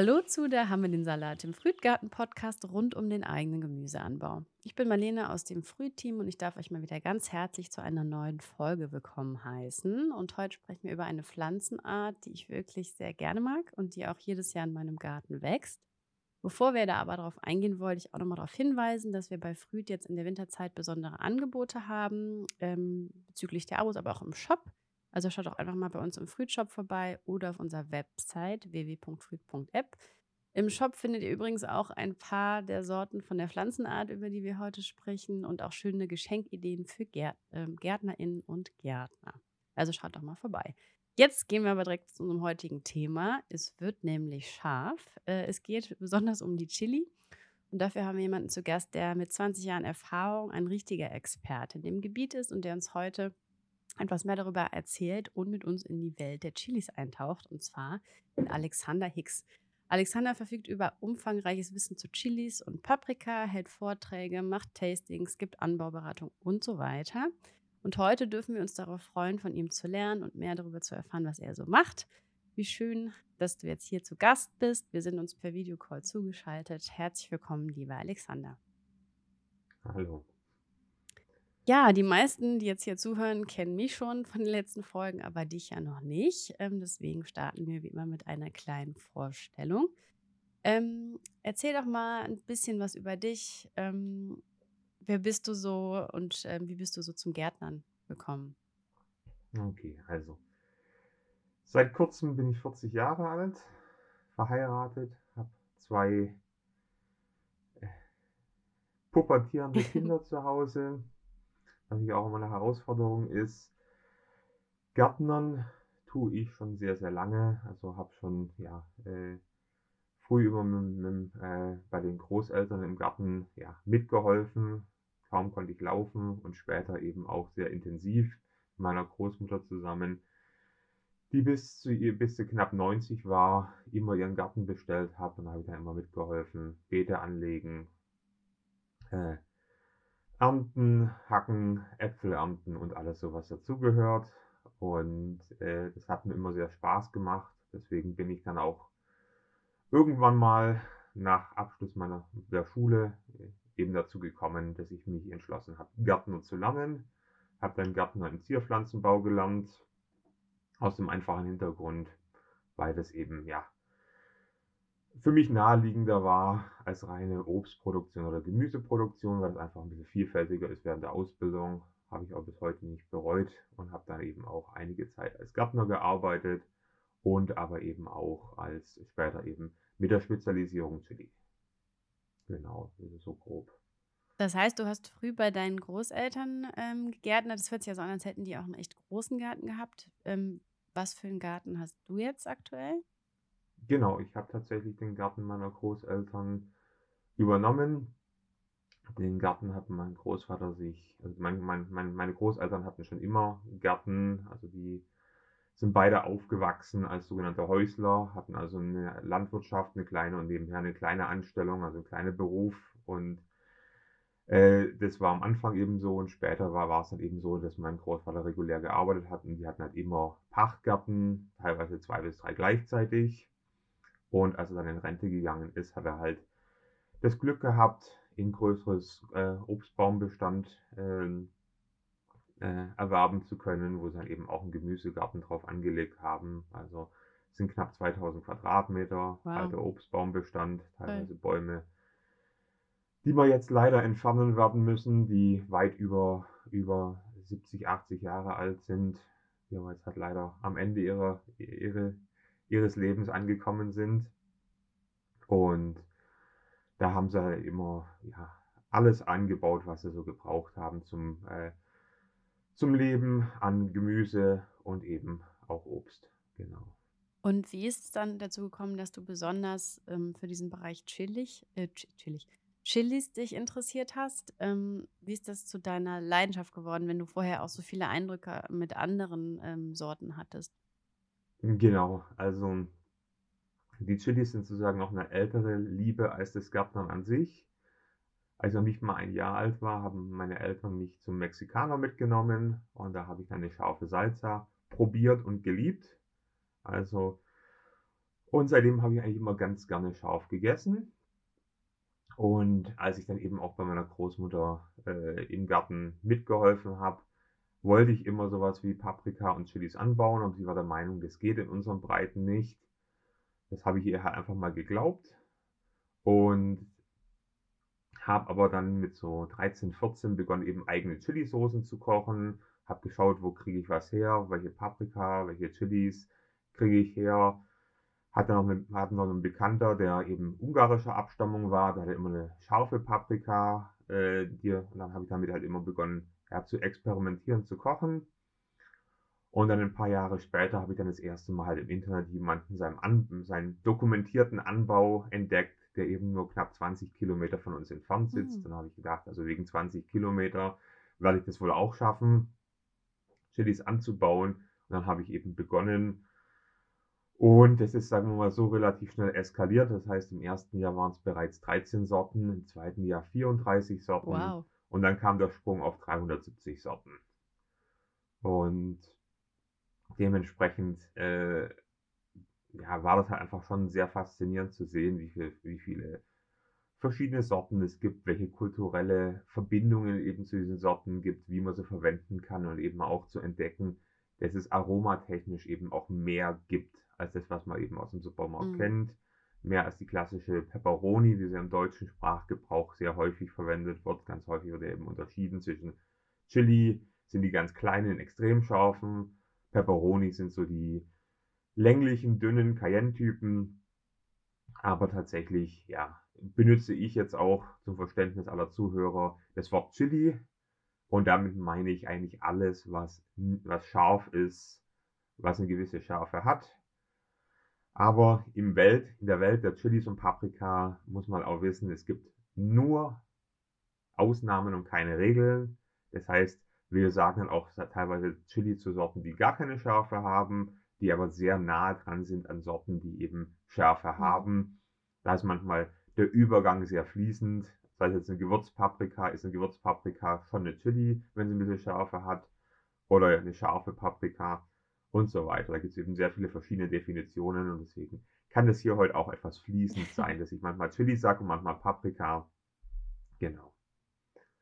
Hallo zu der wir den Salat, dem Frühtgarten-Podcast rund um den eigenen Gemüseanbau. Ich bin Marlene aus dem Frühteam und ich darf euch mal wieder ganz herzlich zu einer neuen Folge willkommen heißen. Und heute sprechen wir über eine Pflanzenart, die ich wirklich sehr gerne mag und die auch jedes Jahr in meinem Garten wächst. Bevor wir da aber darauf eingehen, wollte ich auch nochmal darauf hinweisen, dass wir bei Früht jetzt in der Winterzeit besondere Angebote haben ähm, bezüglich der Abos, aber auch im Shop. Also schaut auch einfach mal bei uns im Fruit-Shop vorbei oder auf unserer Website www.fruit.app. Im Shop findet ihr übrigens auch ein paar der Sorten von der Pflanzenart, über die wir heute sprechen, und auch schöne Geschenkideen für Gärt äh, GärtnerInnen und Gärtner. Also schaut doch mal vorbei. Jetzt gehen wir aber direkt zu unserem heutigen Thema. Es wird nämlich scharf. Äh, es geht besonders um die Chili. Und dafür haben wir jemanden zu Gast, der mit 20 Jahren Erfahrung ein richtiger Experte in dem Gebiet ist und der uns heute etwas mehr darüber erzählt und mit uns in die Welt der Chilis eintaucht, und zwar in Alexander Hicks. Alexander verfügt über umfangreiches Wissen zu Chilis und Paprika, hält Vorträge, macht Tastings, gibt Anbauberatung und so weiter. Und heute dürfen wir uns darauf freuen, von ihm zu lernen und mehr darüber zu erfahren, was er so macht. Wie schön, dass du jetzt hier zu Gast bist. Wir sind uns per Videocall zugeschaltet. Herzlich willkommen, lieber Alexander. Hallo. Ja, die meisten, die jetzt hier zuhören, kennen mich schon von den letzten Folgen, aber dich ja noch nicht. Ähm, deswegen starten wir wie immer mit einer kleinen Vorstellung. Ähm, erzähl doch mal ein bisschen was über dich. Ähm, wer bist du so und ähm, wie bist du so zum Gärtnern gekommen? Okay, also. Seit kurzem bin ich 40 Jahre alt, verheiratet, habe zwei äh, pubertierende Kinder zu Hause natürlich auch immer eine Herausforderung ist. Gärtnern tue ich schon sehr, sehr lange. Also habe schon ja, äh, früh immer mit, mit, äh, bei den Großeltern im Garten ja, mitgeholfen. Kaum konnte ich laufen und später eben auch sehr intensiv mit meiner Großmutter zusammen, die bis zu ihr, bis zu knapp 90 war, immer ihren Garten bestellt hat und habe ich dann immer mitgeholfen, Beete anlegen, äh, ernten, hacken, Äpfel ernten und alles so, was dazugehört. Und äh, das hat mir immer sehr Spaß gemacht. Deswegen bin ich dann auch irgendwann mal nach Abschluss meiner der Schule äh, eben dazu gekommen, dass ich mich entschlossen habe, Gärtner zu lernen. Habe dann Gärtner im Zierpflanzenbau gelernt. Aus dem einfachen Hintergrund, weil das eben ja für mich naheliegender war als reine Obstproduktion oder Gemüseproduktion, weil es einfach ein bisschen vielfältiger ist während der Ausbildung. Habe ich auch bis heute nicht bereut und habe dann eben auch einige Zeit als Gärtner gearbeitet und aber eben auch als später eben mit der Spezialisierung Chili. Genau, das ist so grob. Das heißt, du hast früh bei deinen Großeltern ähm, gegärtnert. Das hört sich ja so an, als hätten die auch einen echt großen Garten gehabt. Ähm, was für einen Garten hast du jetzt aktuell? Genau, ich habe tatsächlich den Garten meiner Großeltern übernommen. Den Garten hat mein Großvater sich, also mein, mein, mein, meine Großeltern hatten schon immer Gärten, also die sind beide aufgewachsen als sogenannte Häusler, hatten also eine Landwirtschaft, eine kleine und nebenher eine kleine Anstellung, also einen kleinen Beruf. Und äh, das war am Anfang eben so und später war, war es dann eben so, dass mein Großvater regulär gearbeitet hat und die hatten halt immer Pachtgärten, teilweise zwei bis drei gleichzeitig und als er dann in Rente gegangen ist, hat er halt das Glück gehabt, ein größeres äh, Obstbaumbestand äh, äh, erwerben zu können, wo sie dann eben auch einen Gemüsegarten drauf angelegt haben. Also sind knapp 2000 Quadratmeter, wow. alter Obstbaumbestand, teilweise okay. Bäume, die wir jetzt leider entfernen werden müssen, die weit über, über 70, 80 Jahre alt sind, die aber jetzt halt leider am Ende ihrer, ihre, ihres Lebens angekommen sind. Und da haben sie halt immer ja, alles angebaut, was sie so gebraucht haben zum, äh, zum Leben an Gemüse und eben auch Obst. Genau. Und wie ist es dann dazu gekommen, dass du besonders ähm, für diesen Bereich chillig, äh, chillig, Chilis dich interessiert hast? Ähm, wie ist das zu deiner Leidenschaft geworden, wenn du vorher auch so viele Eindrücke mit anderen ähm, Sorten hattest? Genau, also die Chilis sind sozusagen noch eine ältere Liebe als das Gärtnern an sich. Als ich noch nicht mal ein Jahr alt war, haben meine Eltern mich zum Mexikaner mitgenommen und da habe ich dann eine scharfe Salsa probiert und geliebt. Also Und seitdem habe ich eigentlich immer ganz gerne scharf gegessen. Und als ich dann eben auch bei meiner Großmutter, äh, im Garten mitgeholfen habe, wollte ich immer so was wie Paprika und Chilis anbauen, und sie war der Meinung, das geht in unseren Breiten nicht. Das habe ich ihr halt einfach mal geglaubt und habe aber dann mit so 13, 14 begonnen, eben eigene Chilisoßen zu kochen. Habe geschaut, wo kriege ich was her, welche Paprika, welche Chilis kriege ich her. Hatte noch, 'ne hatte noch 'n Bekannter, der eben ungarischer Abstammung war, der hatte immer eine scharfe Paprika, äh, die und dann habe ich damit halt immer begonnen, ja, zu experimentieren, zu kochen. Und dann ein paar Jahre später habe ich dann das erste Mal im Internet jemanden seinem An seinen dokumentierten Anbau entdeckt, der eben nur knapp 20 Kilometer von uns entfernt sitzt. Mhm. Dann habe ich gedacht, also wegen 20 Kilometer werde ich das wohl auch schaffen, Chilis anzubauen. Und dann habe ich eben begonnen. Und das ist, sagen wir mal so, relativ schnell eskaliert. Das heißt, im ersten Jahr waren es bereits 13 Sorten, im zweiten Jahr 34 Sorten. Wow. Und dann kam der Sprung auf 370 Sorten. Und dementsprechend, äh, ja, war das halt einfach schon sehr faszinierend zu sehen, wie viel wie viele verschiedene Sorten es gibt, welche kulturelle Verbindungen eben zu diesen Sorten gibt, wie man sie verwenden kann und eben auch zu entdecken, dass es aromatechnisch eben auch mehr gibt als das, was man eben aus dem Supermarkt Mhm. kennt. Mehr als die klassische Peperoni, wie sie im deutschen Sprachgebrauch sehr häufig verwendet wird. Ganz häufig wird eben unterschieden zwischen Chili sind die ganz kleinen, extrem scharfen. Peperoni sind so die länglichen, dünnen Cayenne-Typen. Aber tatsächlich, ja, benutze ich jetzt auch zum Verständnis aller Zuhörer das Wort Chili. Und damit meine ich eigentlich alles, was, was scharf ist, was eine gewisse Schärfe hat. Aber im Welt, in der Welt der Chilis und Paprika muss man auch wissen, es gibt nur Ausnahmen und keine Regeln. Das heißt, wir sagen dann auch teilweise Chili zu Sorten, die gar keine Schärfe haben, die aber sehr nahe dran sind an Sorten, die eben Schärfe Mhm. haben. Da ist manchmal der Übergang sehr fließend. Das heißt jetzt eine Gewürzpaprika ist eine Gewürzpaprika schon eine Chili, wenn sie ein bisschen Schärfe hat. Oder eine scharfe Paprika und so weiter. Da gibt es eben sehr viele verschiedene Definitionen und deswegen kann das hier heute auch etwas fließend sein, dass ich manchmal Chili sage und manchmal Paprika. Genau.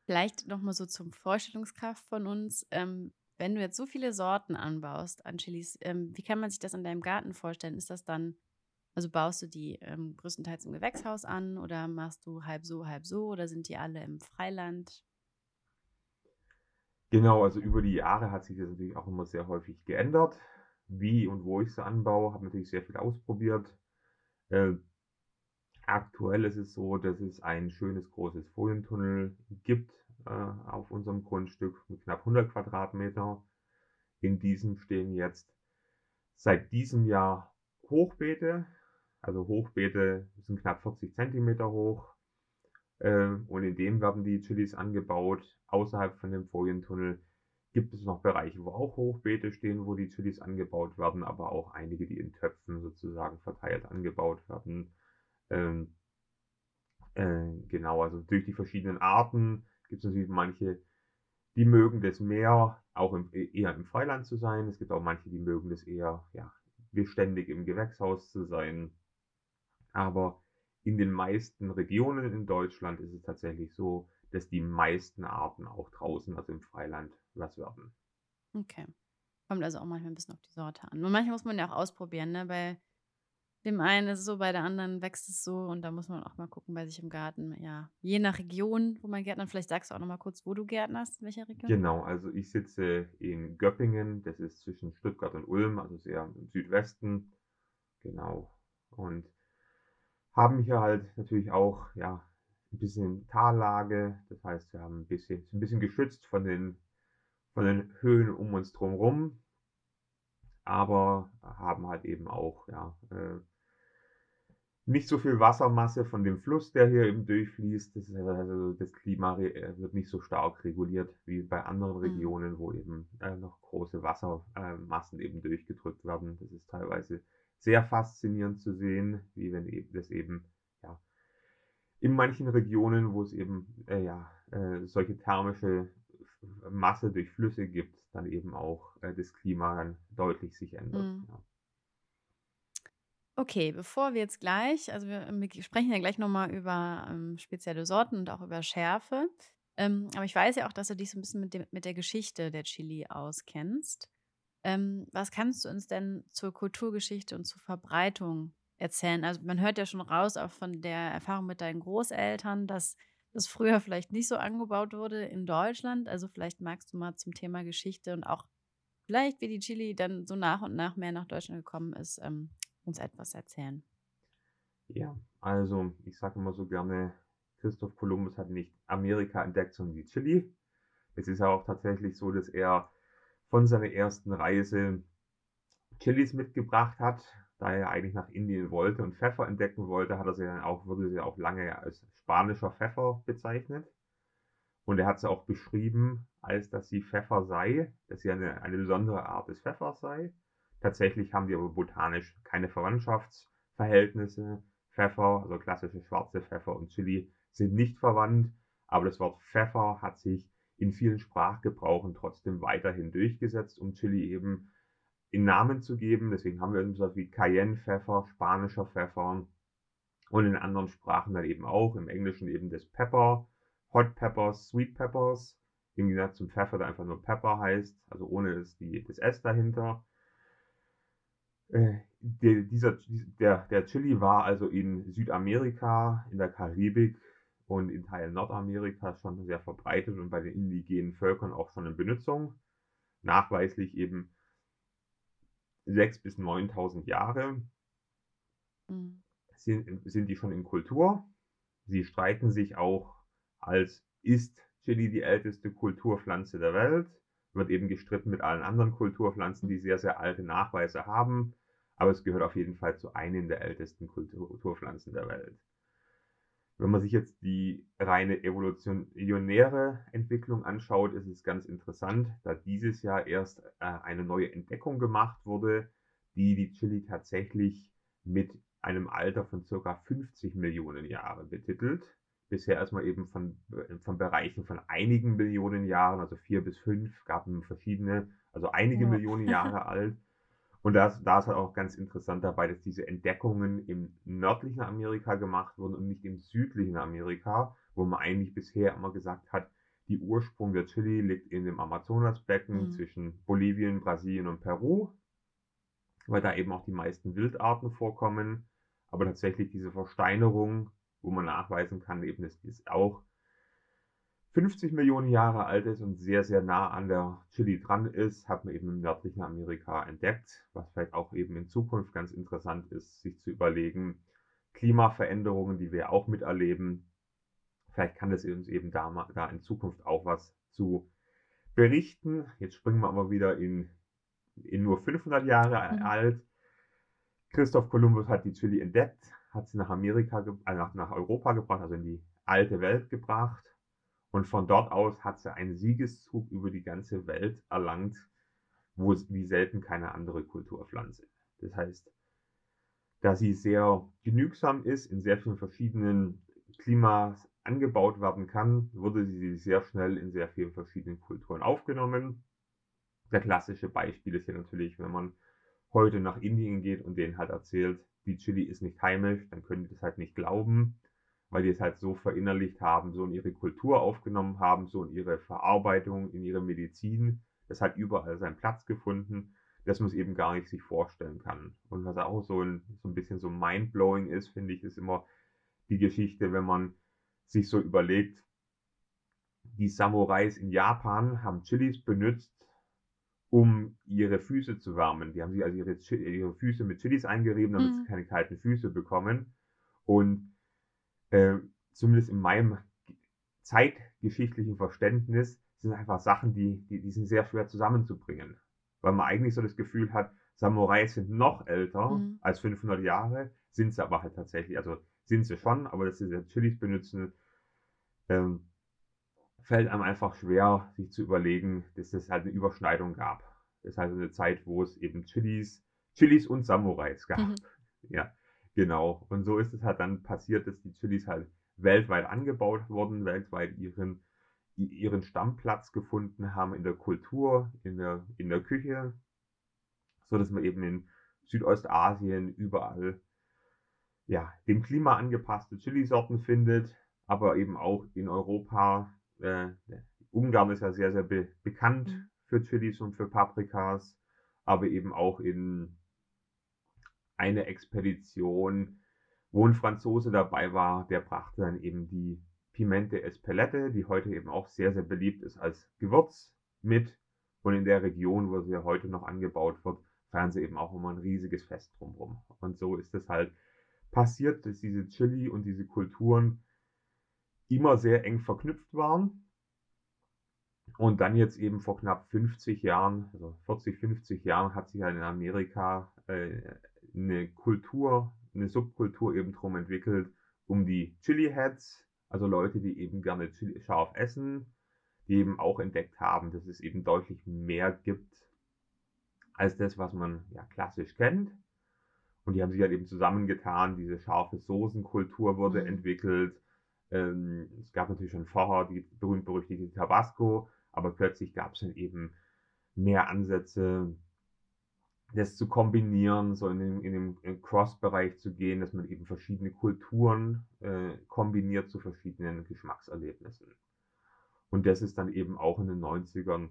Vielleicht noch mal so zum Vorstellungskraft von uns. Ähm, wenn du jetzt so viele Sorten anbaust an Chilis, ähm, wie kann man sich das in deinem Garten vorstellen? Ist das dann, also baust du die ähm, größtenteils im Gewächshaus an oder machst du halb so, halb so oder sind die alle im Freiland? Genau, also über die Jahre hat sich das natürlich auch immer sehr häufig geändert. Wie und wo ich sie anbaue, habe natürlich sehr viel ausprobiert. Äh, aktuell ist es so, dass es ein schönes großes Folientunnel gibt äh, auf unserem Grundstück mit knapp 100 Quadratmeter. In diesem stehen jetzt seit diesem Jahr Hochbeete. Also Hochbeete sind knapp 40 Zentimeter hoch. Äh, und in dem werden die Chilis angebaut. Außerhalb von dem Folientunnel gibt es noch Bereiche, wo auch Hochbeete stehen, wo die Chilis angebaut werden, aber auch einige, die in Töpfen sozusagen verteilt angebaut werden. Ähm, äh, genau, also durch die verschiedenen Arten gibt es natürlich manche, die mögen das mehr, auch im, eher im Freiland zu sein. Es gibt auch manche, die mögen das eher, ja, beständig im Gewächshaus zu sein. Aber in den meisten Regionen in Deutschland ist es tatsächlich so, dass die meisten Arten auch draußen, also im Freiland, was werden. Okay. Kommt also auch manchmal ein bisschen auf die Sorte an. Und manchmal muss man ja auch ausprobieren, ne? Bei dem einen ist es so, bei der anderen wächst es so und da muss man auch mal gucken bei sich im Garten. Ja, je nach Region, wo man gärtnert. Vielleicht sagst du auch noch mal kurz, wo du gärtnerst, in welcher Region? Genau, also ich sitze in Göppingen, das ist zwischen Stuttgart und Ulm, also sehr im Südwesten. Genau. Und haben hier halt natürlich auch, ja, ein bisschen Tallage. Das heißt, wir haben ein bisschen, ein bisschen geschützt von den, von den Höhen um uns drumherum. Aber haben halt eben auch, ja, äh, nicht so viel Wassermasse von dem Fluss, der hier eben durchfließt. Das, ist also das Klima äh, wird nicht so stark reguliert wie bei anderen Mhm. Regionen, wo eben äh, noch große Wassermassen eben durchgedrückt werden. Das ist teilweise sehr faszinierend zu sehen, wie wenn eben das eben ja in manchen Regionen, wo es eben äh, ja äh, solche thermische Masse durch Flüsse gibt, dann eben auch äh, das Klima dann deutlich sich ändert. Mhm. Ja. Okay, bevor wir jetzt gleich, also wir, wir sprechen ja gleich nochmal über ähm, spezielle Sorten und auch über Schärfe. Ähm, aber ich weiß ja auch, dass du dich so ein bisschen mit, dem, mit der Geschichte der Chili auskennst. Ähm, was kannst du uns denn zur Kulturgeschichte und zur Verbreitung erzählen? Also man hört ja schon raus, auch von der Erfahrung mit deinen Großeltern, dass das früher vielleicht nicht so angebaut wurde in Deutschland. Also vielleicht magst du mal zum Thema Geschichte und auch vielleicht, wie die Chili dann so nach und nach mehr nach Deutschland gekommen ist, ähm, uns etwas erzählen. Ja, also ich sage immer so gerne, Christoph Kolumbus hat nicht Amerika entdeckt, sondern die Chili. Es ist ja auch tatsächlich so, dass er von seiner ersten Reise Chilis mitgebracht hat, da er eigentlich nach Indien wollte und Pfeffer entdecken wollte, hat er sie dann auch, wurde sie auch lange als spanischer Pfeffer bezeichnet. Und er hat sie auch beschrieben, als dass sie Pfeffer sei, dass sie eine, eine besondere Art des Pfeffers sei. Tatsächlich haben die aber botanisch keine Verwandtschaftsverhältnisse. Pfeffer, also klassische schwarze Pfeffer und Chili sind nicht verwandt, aber das Wort Pfeffer hat sich in vielen Sprachgebrauchen trotzdem weiterhin durchgesetzt, um Chili eben in Namen zu geben. Deswegen haben wir so wie Cayenne-Pfeffer, spanischer Pfeffer und in anderen Sprachen dann eben auch, im Englischen eben das Pepper, Hot Peppers, Sweet Peppers, im Gegensatz zum Pfeffer, der einfach nur Pepper heißt, also ohne das, die, das S dahinter. Äh, der, dieser, der, der Chili war also in Südamerika, in der Karibik und in Teilen Nordamerikas schon sehr verbreitet und bei den indigenen Völkern auch schon in Benutzung. Nachweislich eben 6.000 bis 9.000 Jahre mhm. sind, sind die schon in Kultur. Sie streiten sich auch als ist Chili die älteste Kulturpflanze der Welt. Wird eben gestritten mit allen anderen Kulturpflanzen, die sehr, sehr alte Nachweise haben. Aber es gehört auf jeden Fall zu einem der ältesten Kulturpflanzen der Welt. Wenn man sich jetzt die reine evolutionäre Entwicklung anschaut, ist es ganz interessant, da dieses Jahr erst äh, eine neue Entdeckung gemacht wurde, die die Chili tatsächlich mit einem Alter von circa 50 Millionen Jahren betitelt. Bisher erstmal eben von, von Bereichen von einigen Millionen Jahren, also vier bis fünf, gab es verschiedene, also einige ja. Millionen Jahre alt. Und da ist, da ist halt auch ganz interessant dabei, dass diese Entdeckungen im nördlichen Amerika gemacht wurden und nicht im südlichen Amerika, wo man eigentlich bisher immer gesagt hat, die Ursprung der Chili liegt in dem Amazonasbecken mhm. zwischen Bolivien, Brasilien und Peru, weil da eben auch die meisten Wildarten vorkommen. Aber tatsächlich diese Versteinerung, wo man nachweisen kann, eben es ist auch 50 Millionen Jahre alt ist und sehr, sehr nah an der Chili dran ist, hat man eben im nördlichen Amerika entdeckt, was vielleicht auch eben in Zukunft ganz interessant ist, sich zu überlegen, Klimaveränderungen, die wir auch miterleben, vielleicht kann das uns eben da, da in Zukunft auch was zu berichten. Jetzt springen wir aber wieder in, in nur 500 Jahre mhm. alt. Christoph Kolumbus hat die Chili entdeckt, hat sie nach Amerika, äh, nach, nach Europa gebracht, also in die alte Welt gebracht und von dort aus hat sie einen Siegeszug über die ganze Welt erlangt, wo es wie selten keine andere Kulturpflanze. Das heißt, da sie sehr genügsam ist, in sehr vielen verschiedenen Klimas angebaut werden kann, wurde sie sehr schnell in sehr vielen verschiedenen Kulturen aufgenommen. Der klassische Beispiel ist ja natürlich, wenn man heute nach Indien geht und denen halt erzählt, die Chili ist nicht heimisch, dann können die das halt nicht glauben weil die es halt so verinnerlicht haben, so in ihre Kultur aufgenommen haben, so in ihre Verarbeitung, in ihre Medizin. Das hat überall seinen Platz gefunden, dass man es eben gar nicht sich vorstellen kann. Und was auch so ein, so ein bisschen so mindblowing ist, finde ich, ist immer die Geschichte, wenn man sich so überlegt, die Samurais in Japan haben Chilis benutzt, um ihre Füße zu wärmen. Die haben sich also ihre, ihre Füße mit Chilis eingerieben, damit mhm. sie keine kalten Füße bekommen. Und äh, zumindest in meinem zeitgeschichtlichen Verständnis, sind einfach Sachen, die, die, die sind sehr schwer zusammenzubringen. Weil man eigentlich so das Gefühl hat, Samurais sind noch älter mhm. als 500 Jahre, sind sie aber halt tatsächlich, also sind sie schon, aber dass sie Chilis benutzen, ähm, fällt einem einfach schwer, sich zu überlegen, dass es halt eine Überschneidung gab. Das ist halt eine Zeit, wo es eben Chilis, Chilis und Samurais gab. Mhm. Ja. Genau. Und so ist es halt dann passiert, dass die Chilis halt weltweit angebaut wurden, weltweit ihren, ihren Stammplatz gefunden haben in der Kultur, in der, in der Küche, so dass man eben in Südostasien überall ja, dem Klima angepasste Chilisorten findet, aber eben auch in Europa. Äh, Ungarn ist ja sehr, sehr be bekannt mhm. für Chilis und für Paprikas, aber eben auch in eine Expedition, wo ein Franzose dabei war, der brachte dann eben die Pimente Espelette, die heute eben auch sehr, sehr beliebt ist als Gewürz mit. Und in der Region, wo sie heute noch angebaut wird, feiern sie eben auch immer ein riesiges Fest drumherum. Und so ist es halt passiert, dass diese Chili und diese Kulturen immer sehr eng verknüpft waren. Und dann jetzt eben vor knapp 50 Jahren, also 40, 50 Jahren, hat sich halt in Amerika äh, eine Kultur, eine Subkultur eben drum entwickelt, um die Chili Heads, also Leute, die eben gerne Chili scharf essen, die eben auch entdeckt haben, dass es eben deutlich mehr gibt als das, was man ja klassisch kennt. Und die haben sich halt eben zusammengetan, diese scharfe Soßenkultur wurde mhm. entwickelt. Ähm, es gab natürlich schon vorher die berühmt-berüchtigte Tabasco, aber plötzlich gab es dann eben mehr Ansätze, das zu kombinieren, so in den, in den Cross-Bereich zu gehen, dass man eben verschiedene Kulturen äh, kombiniert zu verschiedenen Geschmackserlebnissen. Und das ist dann eben auch in den 90ern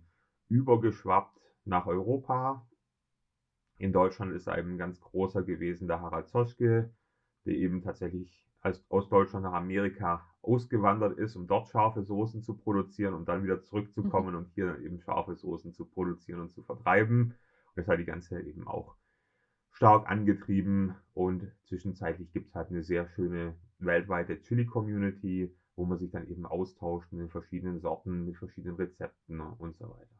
übergeschwappt nach Europa. In Deutschland ist eben ganz großer gewesen der Harald Zoschke, der eben tatsächlich als, aus Deutschland nach Amerika ausgewandert ist, um dort scharfe Soßen zu produzieren und dann wieder zurückzukommen mhm. und hier eben scharfe Soßen zu produzieren und zu vertreiben. Das hat die ganze eben auch stark angetrieben und zwischenzeitlich gibt es halt eine sehr schöne weltweite Chili-Community, wo man sich dann eben austauscht mit den verschiedenen Sorten, mit verschiedenen Rezepten und so weiter.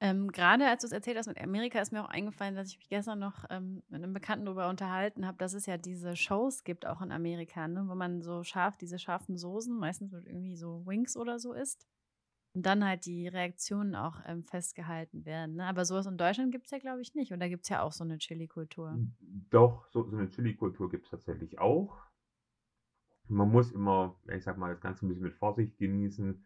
Ähm, gerade als du es erzählt hast mit Amerika, ist mir auch eingefallen, dass ich mich gestern noch ähm, mit einem Bekannten darüber unterhalten habe, dass es ja diese Shows gibt, auch in Amerika, ne, wo man so scharf, diese scharfen Soßen, meistens mit irgendwie so Wings oder so isst. Und dann halt die Reaktionen auch ähm, festgehalten werden. Ne? Aber sowas in Deutschland gibt es ja, glaube ich, nicht. Und da gibt es ja auch so eine Chili-Kultur. Doch, so, so eine Chili-Kultur gibt es tatsächlich auch. Man muss immer, ich sag mal, das Ganze ein bisschen mit Vorsicht genießen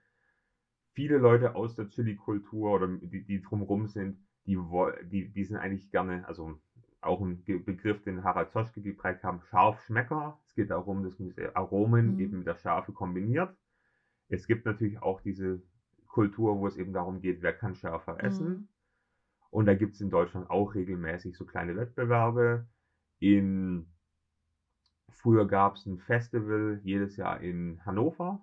viele Leute aus der Chili-Kultur oder die, die drumherum sind, die, die, die sind eigentlich gerne, also auch ein Begriff, den Harald Zoschke geprägt haben, Scharfschmecker. Es geht darum, dass man Aromen mhm. eben mit der Schärfe kombiniert. Es gibt natürlich auch diese Kultur, wo es eben darum geht, wer kann schärfer essen. Mhm. Und da gibt es in Deutschland auch regelmäßig so kleine Wettbewerbe. In früher gab es ein Festival jedes Jahr in Hannover,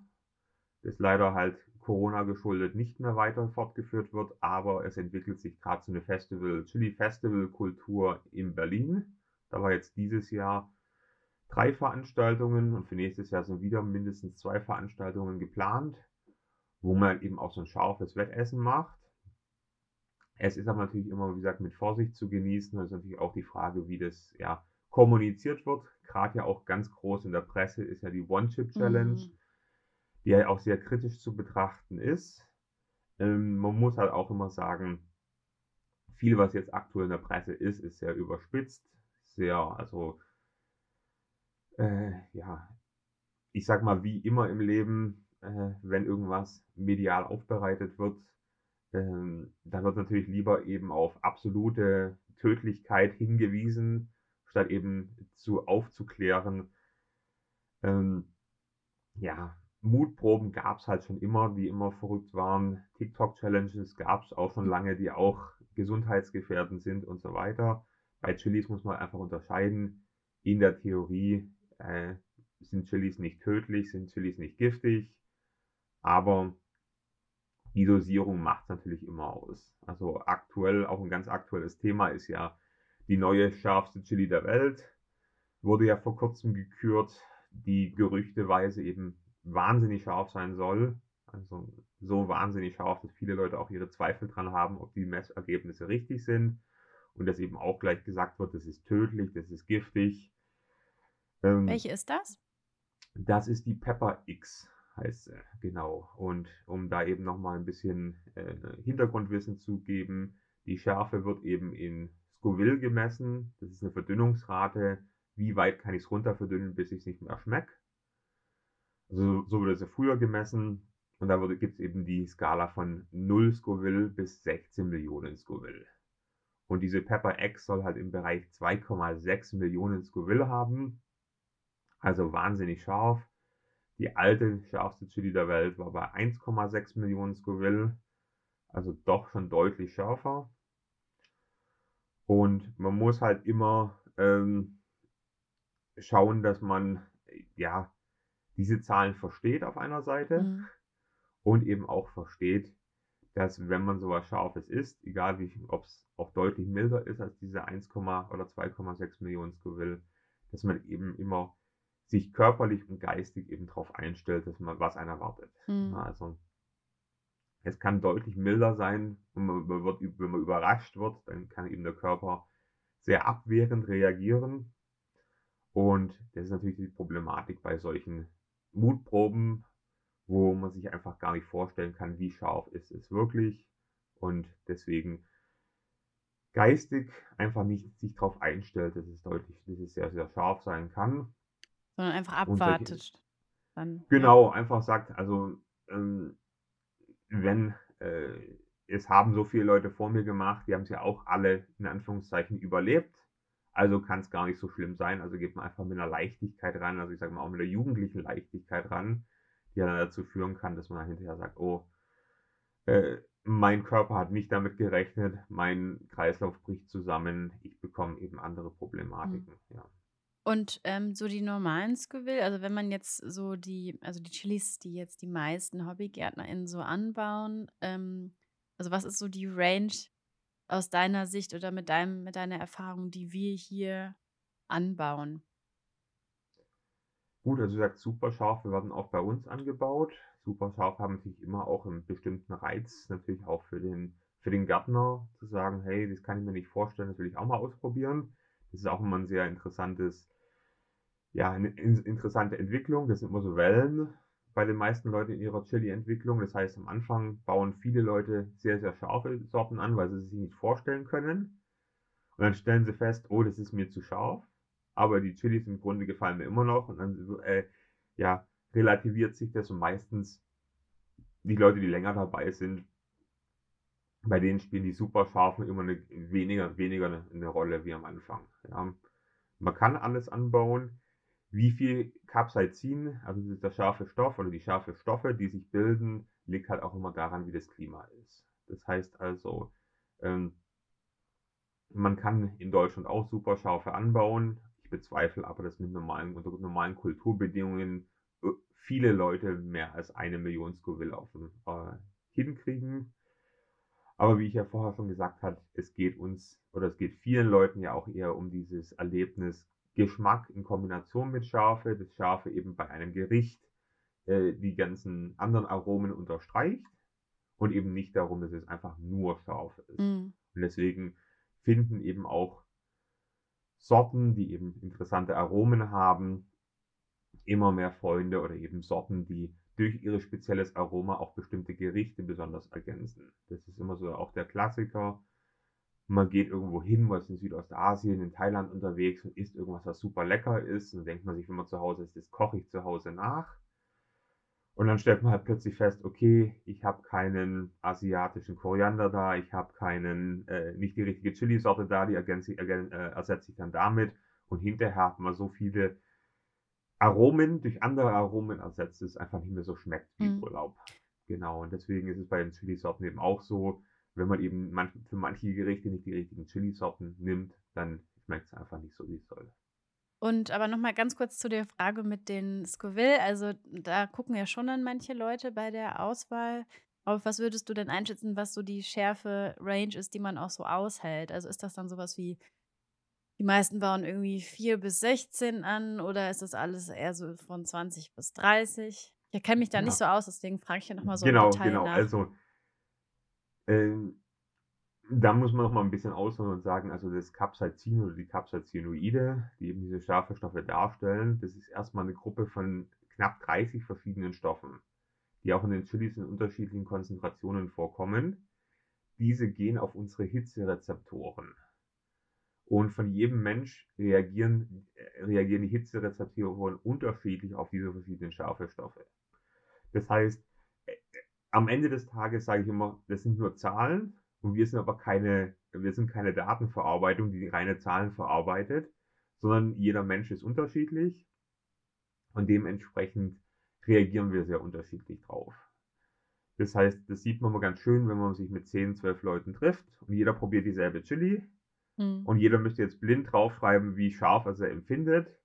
das leider halt Corona geschuldet nicht mehr weiter fortgeführt wird, aber es entwickelt sich gerade so eine Festival, Chili Festival Kultur in Berlin. Da war jetzt dieses Jahr drei Veranstaltungen und für nächstes Jahr sind wieder mindestens zwei Veranstaltungen geplant, wo man eben auch so ein scharfes Wettessen macht. Es ist aber natürlich immer, wie gesagt, mit Vorsicht zu genießen. Das ist natürlich auch die Frage, wie das ja kommuniziert wird. Gerade ja auch ganz groß in der Presse ist ja die One-Chip-Challenge. Mhm die ja auch sehr kritisch zu betrachten ist. Ähm, man muss halt auch immer sagen, viel, was jetzt aktuell in der Presse ist, ist sehr überspitzt, sehr, also, äh, ja, ich sag mal, wie immer im Leben, äh, wenn irgendwas medial aufbereitet wird, ähm, dann wird natürlich lieber eben auf absolute Tödlichkeit hingewiesen, statt eben zu aufzuklären. Ähm, ja, Mutproben gab es halt schon immer, die immer verrückt waren. TikTok-Challenges gab es auch schon lange, die auch gesundheitsgefährdend sind und so weiter. Bei Chilis muss man einfach unterscheiden. In der Theorie äh, sind Chilis nicht tödlich, sind Chilis nicht giftig, aber die Dosierung macht natürlich immer aus. Also aktuell, auch ein ganz aktuelles Thema ist ja die neue schärfste Chili der Welt. Wurde ja vor kurzem gekürt, die gerüchteweise eben wahnsinnig scharf sein soll. Also so wahnsinnig scharf, dass viele Leute auch ihre Zweifel dran haben, ob die Messergebnisse richtig sind. Und dass eben auch gleich gesagt wird, das ist tödlich, das ist giftig. Ähm, Welche ist das? Das ist die Pepper X, heißt sie, genau. Und um da eben nochmal ein bisschen äh, Hintergrundwissen zu geben, die Schärfe wird eben in Scoville gemessen. Das ist eine Verdünnungsrate. Wie weit kann ich es runter verdünnen, bis ich es nicht mehr schmecke? Also so wurde es ja früher gemessen. Und da gibt es eben die Skala von 0 Scoville bis 16 Millionen Scoville. Und diese Pepper X soll halt im Bereich 2,6 Millionen Scoville haben. Also wahnsinnig scharf. Die alte schärfste Chili der Welt war bei 1,6 Millionen Scoville. Also doch schon deutlich schärfer. Und man muss halt immer ähm, schauen, dass man ja diese Zahlen versteht auf einer Seite Mhm. und eben auch versteht, dass wenn man sowas Scharfes isst, egal wie, ob es auch deutlich milder ist als diese 1, oder 2,6 Millionen Scoville, dass man eben immer sich körperlich und geistig eben darauf einstellt, dass man was einen erwartet. Mhm. Also es kann deutlich milder sein man man wird, wenn man überrascht wird, dann kann eben der Körper sehr abwehrend reagieren. Und das ist natürlich die Problematik bei solchen Mutproben, wo man sich einfach gar nicht vorstellen kann, wie scharf ist es wirklich. Und deswegen geistig einfach nicht sich darauf einstellt, dass es deutlich, dass es sehr, sehr scharf sein kann. Sondern einfach abwartet. Dann, ja. Genau, einfach sagt, also ähm, wenn äh, es haben so viele Leute vor mir gemacht, die haben es ja auch alle in Anführungszeichen überlebt. Also kann es gar nicht so schlimm sein. Also geht man einfach mit einer Leichtigkeit ran, also ich sage mal auch mit einer jugendlichen Leichtigkeit ran, die ja dann dazu führen kann, dass man dann hinterher sagt, oh, äh, mein Körper hat nicht damit gerechnet, mein Kreislauf bricht zusammen, ich bekomme eben andere Problematiken. Ja. Und ähm, so die normalen Scoville, also wenn man jetzt so die, also die Chilis, die jetzt die meisten HobbygärtnerInnen so anbauen, ähm, also was ist so die Range aus deiner Sicht oder mit deinem, mit deiner Erfahrung, die wir hier anbauen? Gut, also du sagst Superschafe werden auch bei uns angebaut. Superschafe haben natürlich immer auch einen bestimmten Reiz, natürlich auch für den, für den Gärtner zu sagen, hey, das kann ich mir nicht vorstellen, das will ich auch mal ausprobieren. Das ist auch immer ein sehr interessantes, ja, eine in- interessante Entwicklung. Das sind immer so Wellen bei den meisten Leuten in ihrer Chili-Entwicklung. Das heißt, am Anfang bauen viele Leute sehr, sehr scharfe Sorten an, weil sie sich nicht vorstellen können. Und dann stellen sie fest, oh, das ist mir zu scharf. Aber die Chilis im Grunde gefallen mir immer noch. Und dann äh, ja, relativiert sich das und meistens die Leute, die länger dabei sind, bei denen spielen die Superscharfen immer eine weniger, weniger eine, eine Rolle wie am Anfang. Ja. Man kann alles anbauen. Wie viel Capsaicin, also der scharfe Stoff oder die scharfe Stoffe, die sich bilden, liegt halt auch immer daran, wie das Klima ist. Das heißt also, ähm, man kann in Deutschland auch Superschafe anbauen. Ich bezweifle aber, dass mit normalen, unter normalen Kulturbedingungen äh, viele Leute mehr als eine Million Scoville auf, äh, hinkriegen. Aber wie ich ja vorher schon gesagt habe, es geht uns oder es geht vielen Leuten ja auch eher um dieses Erlebnis Geschmack in Kombination mit Schärfe, das Schärfe eben bei einem Gericht äh, die ganzen anderen Aromen unterstreicht und eben nicht darum, dass es einfach nur scharf ist. Mhm. Und deswegen finden eben auch Sorten, die eben interessante Aromen haben, immer mehr Freunde oder eben Sorten, die durch ihr spezielles Aroma auch bestimmte Gerichte besonders ergänzen. Das ist immer so auch der Klassiker. Man geht irgendwo hin, was in Südostasien, in Thailand unterwegs und isst irgendwas, was super lecker ist. Und dann denkt man sich, wenn man zu Hause ist, das koche ich zu Hause nach. Und dann stellt man halt plötzlich fest, okay, ich habe keinen asiatischen Koriander da, ich habe keinen, äh, nicht die richtige Chili-Sorte da, die ergänze, ergän, äh, ersetze ich dann damit. Und hinterher hat man so viele Aromen durch andere Aromen ersetzt, dass es einfach nicht mehr so schmeckt wie Mhm. Urlaub. Genau, und deswegen ist es bei den Chili-Sorten eben auch so, wenn man eben manch, für manche Gerichte nicht die richtigen Chili-Sorten nimmt, dann schmeckt es einfach nicht so, wie es soll. Und aber noch mal ganz kurz zu der Frage mit den Scoville. Also da gucken ja schon dann manche Leute bei der Auswahl. Auf was würdest du denn einschätzen, was so die Schärfe-Range ist, die man auch so aushält? Also ist das dann sowas wie, die meisten bauen irgendwie 4 bis 16 an oder ist das alles eher so von 20 bis 30? Ich kenne mich da nicht so Ja, aus, deswegen frage ich ja noch mal so genau, genau. nach. Also, ähm, da muss man noch mal ein bisschen ausholen und sagen, also das Capsaicin oder die Capsaicinoide, die eben diese scharfe Stoffe darstellen, das ist erstmal eine Gruppe von knapp 30 verschiedenen Stoffen, die auch in den Chilis in unterschiedlichen Konzentrationen vorkommen. Diese gehen auf unsere Hitzerezeptoren. Und von jedem Mensch reagieren, äh, reagieren die Hitzerezeptoren unterschiedlich auf diese verschiedenen scharfe Stoffe. Das heißt, am Ende des Tages sage ich immer, das sind nur Zahlen und wir sind aber keine, wir sind keine Datenverarbeitung, die reine Zahlen verarbeitet, sondern jeder Mensch ist unterschiedlich Und dementsprechend reagieren wir sehr unterschiedlich drauf. Das heißt, das sieht man mal ganz schön, wenn man sich mit 10, 12 Leuten trifft und jeder probiert dieselbe Chili mhm. und jeder müsste jetzt blind draufschreiben, wie scharf er sie empfindet,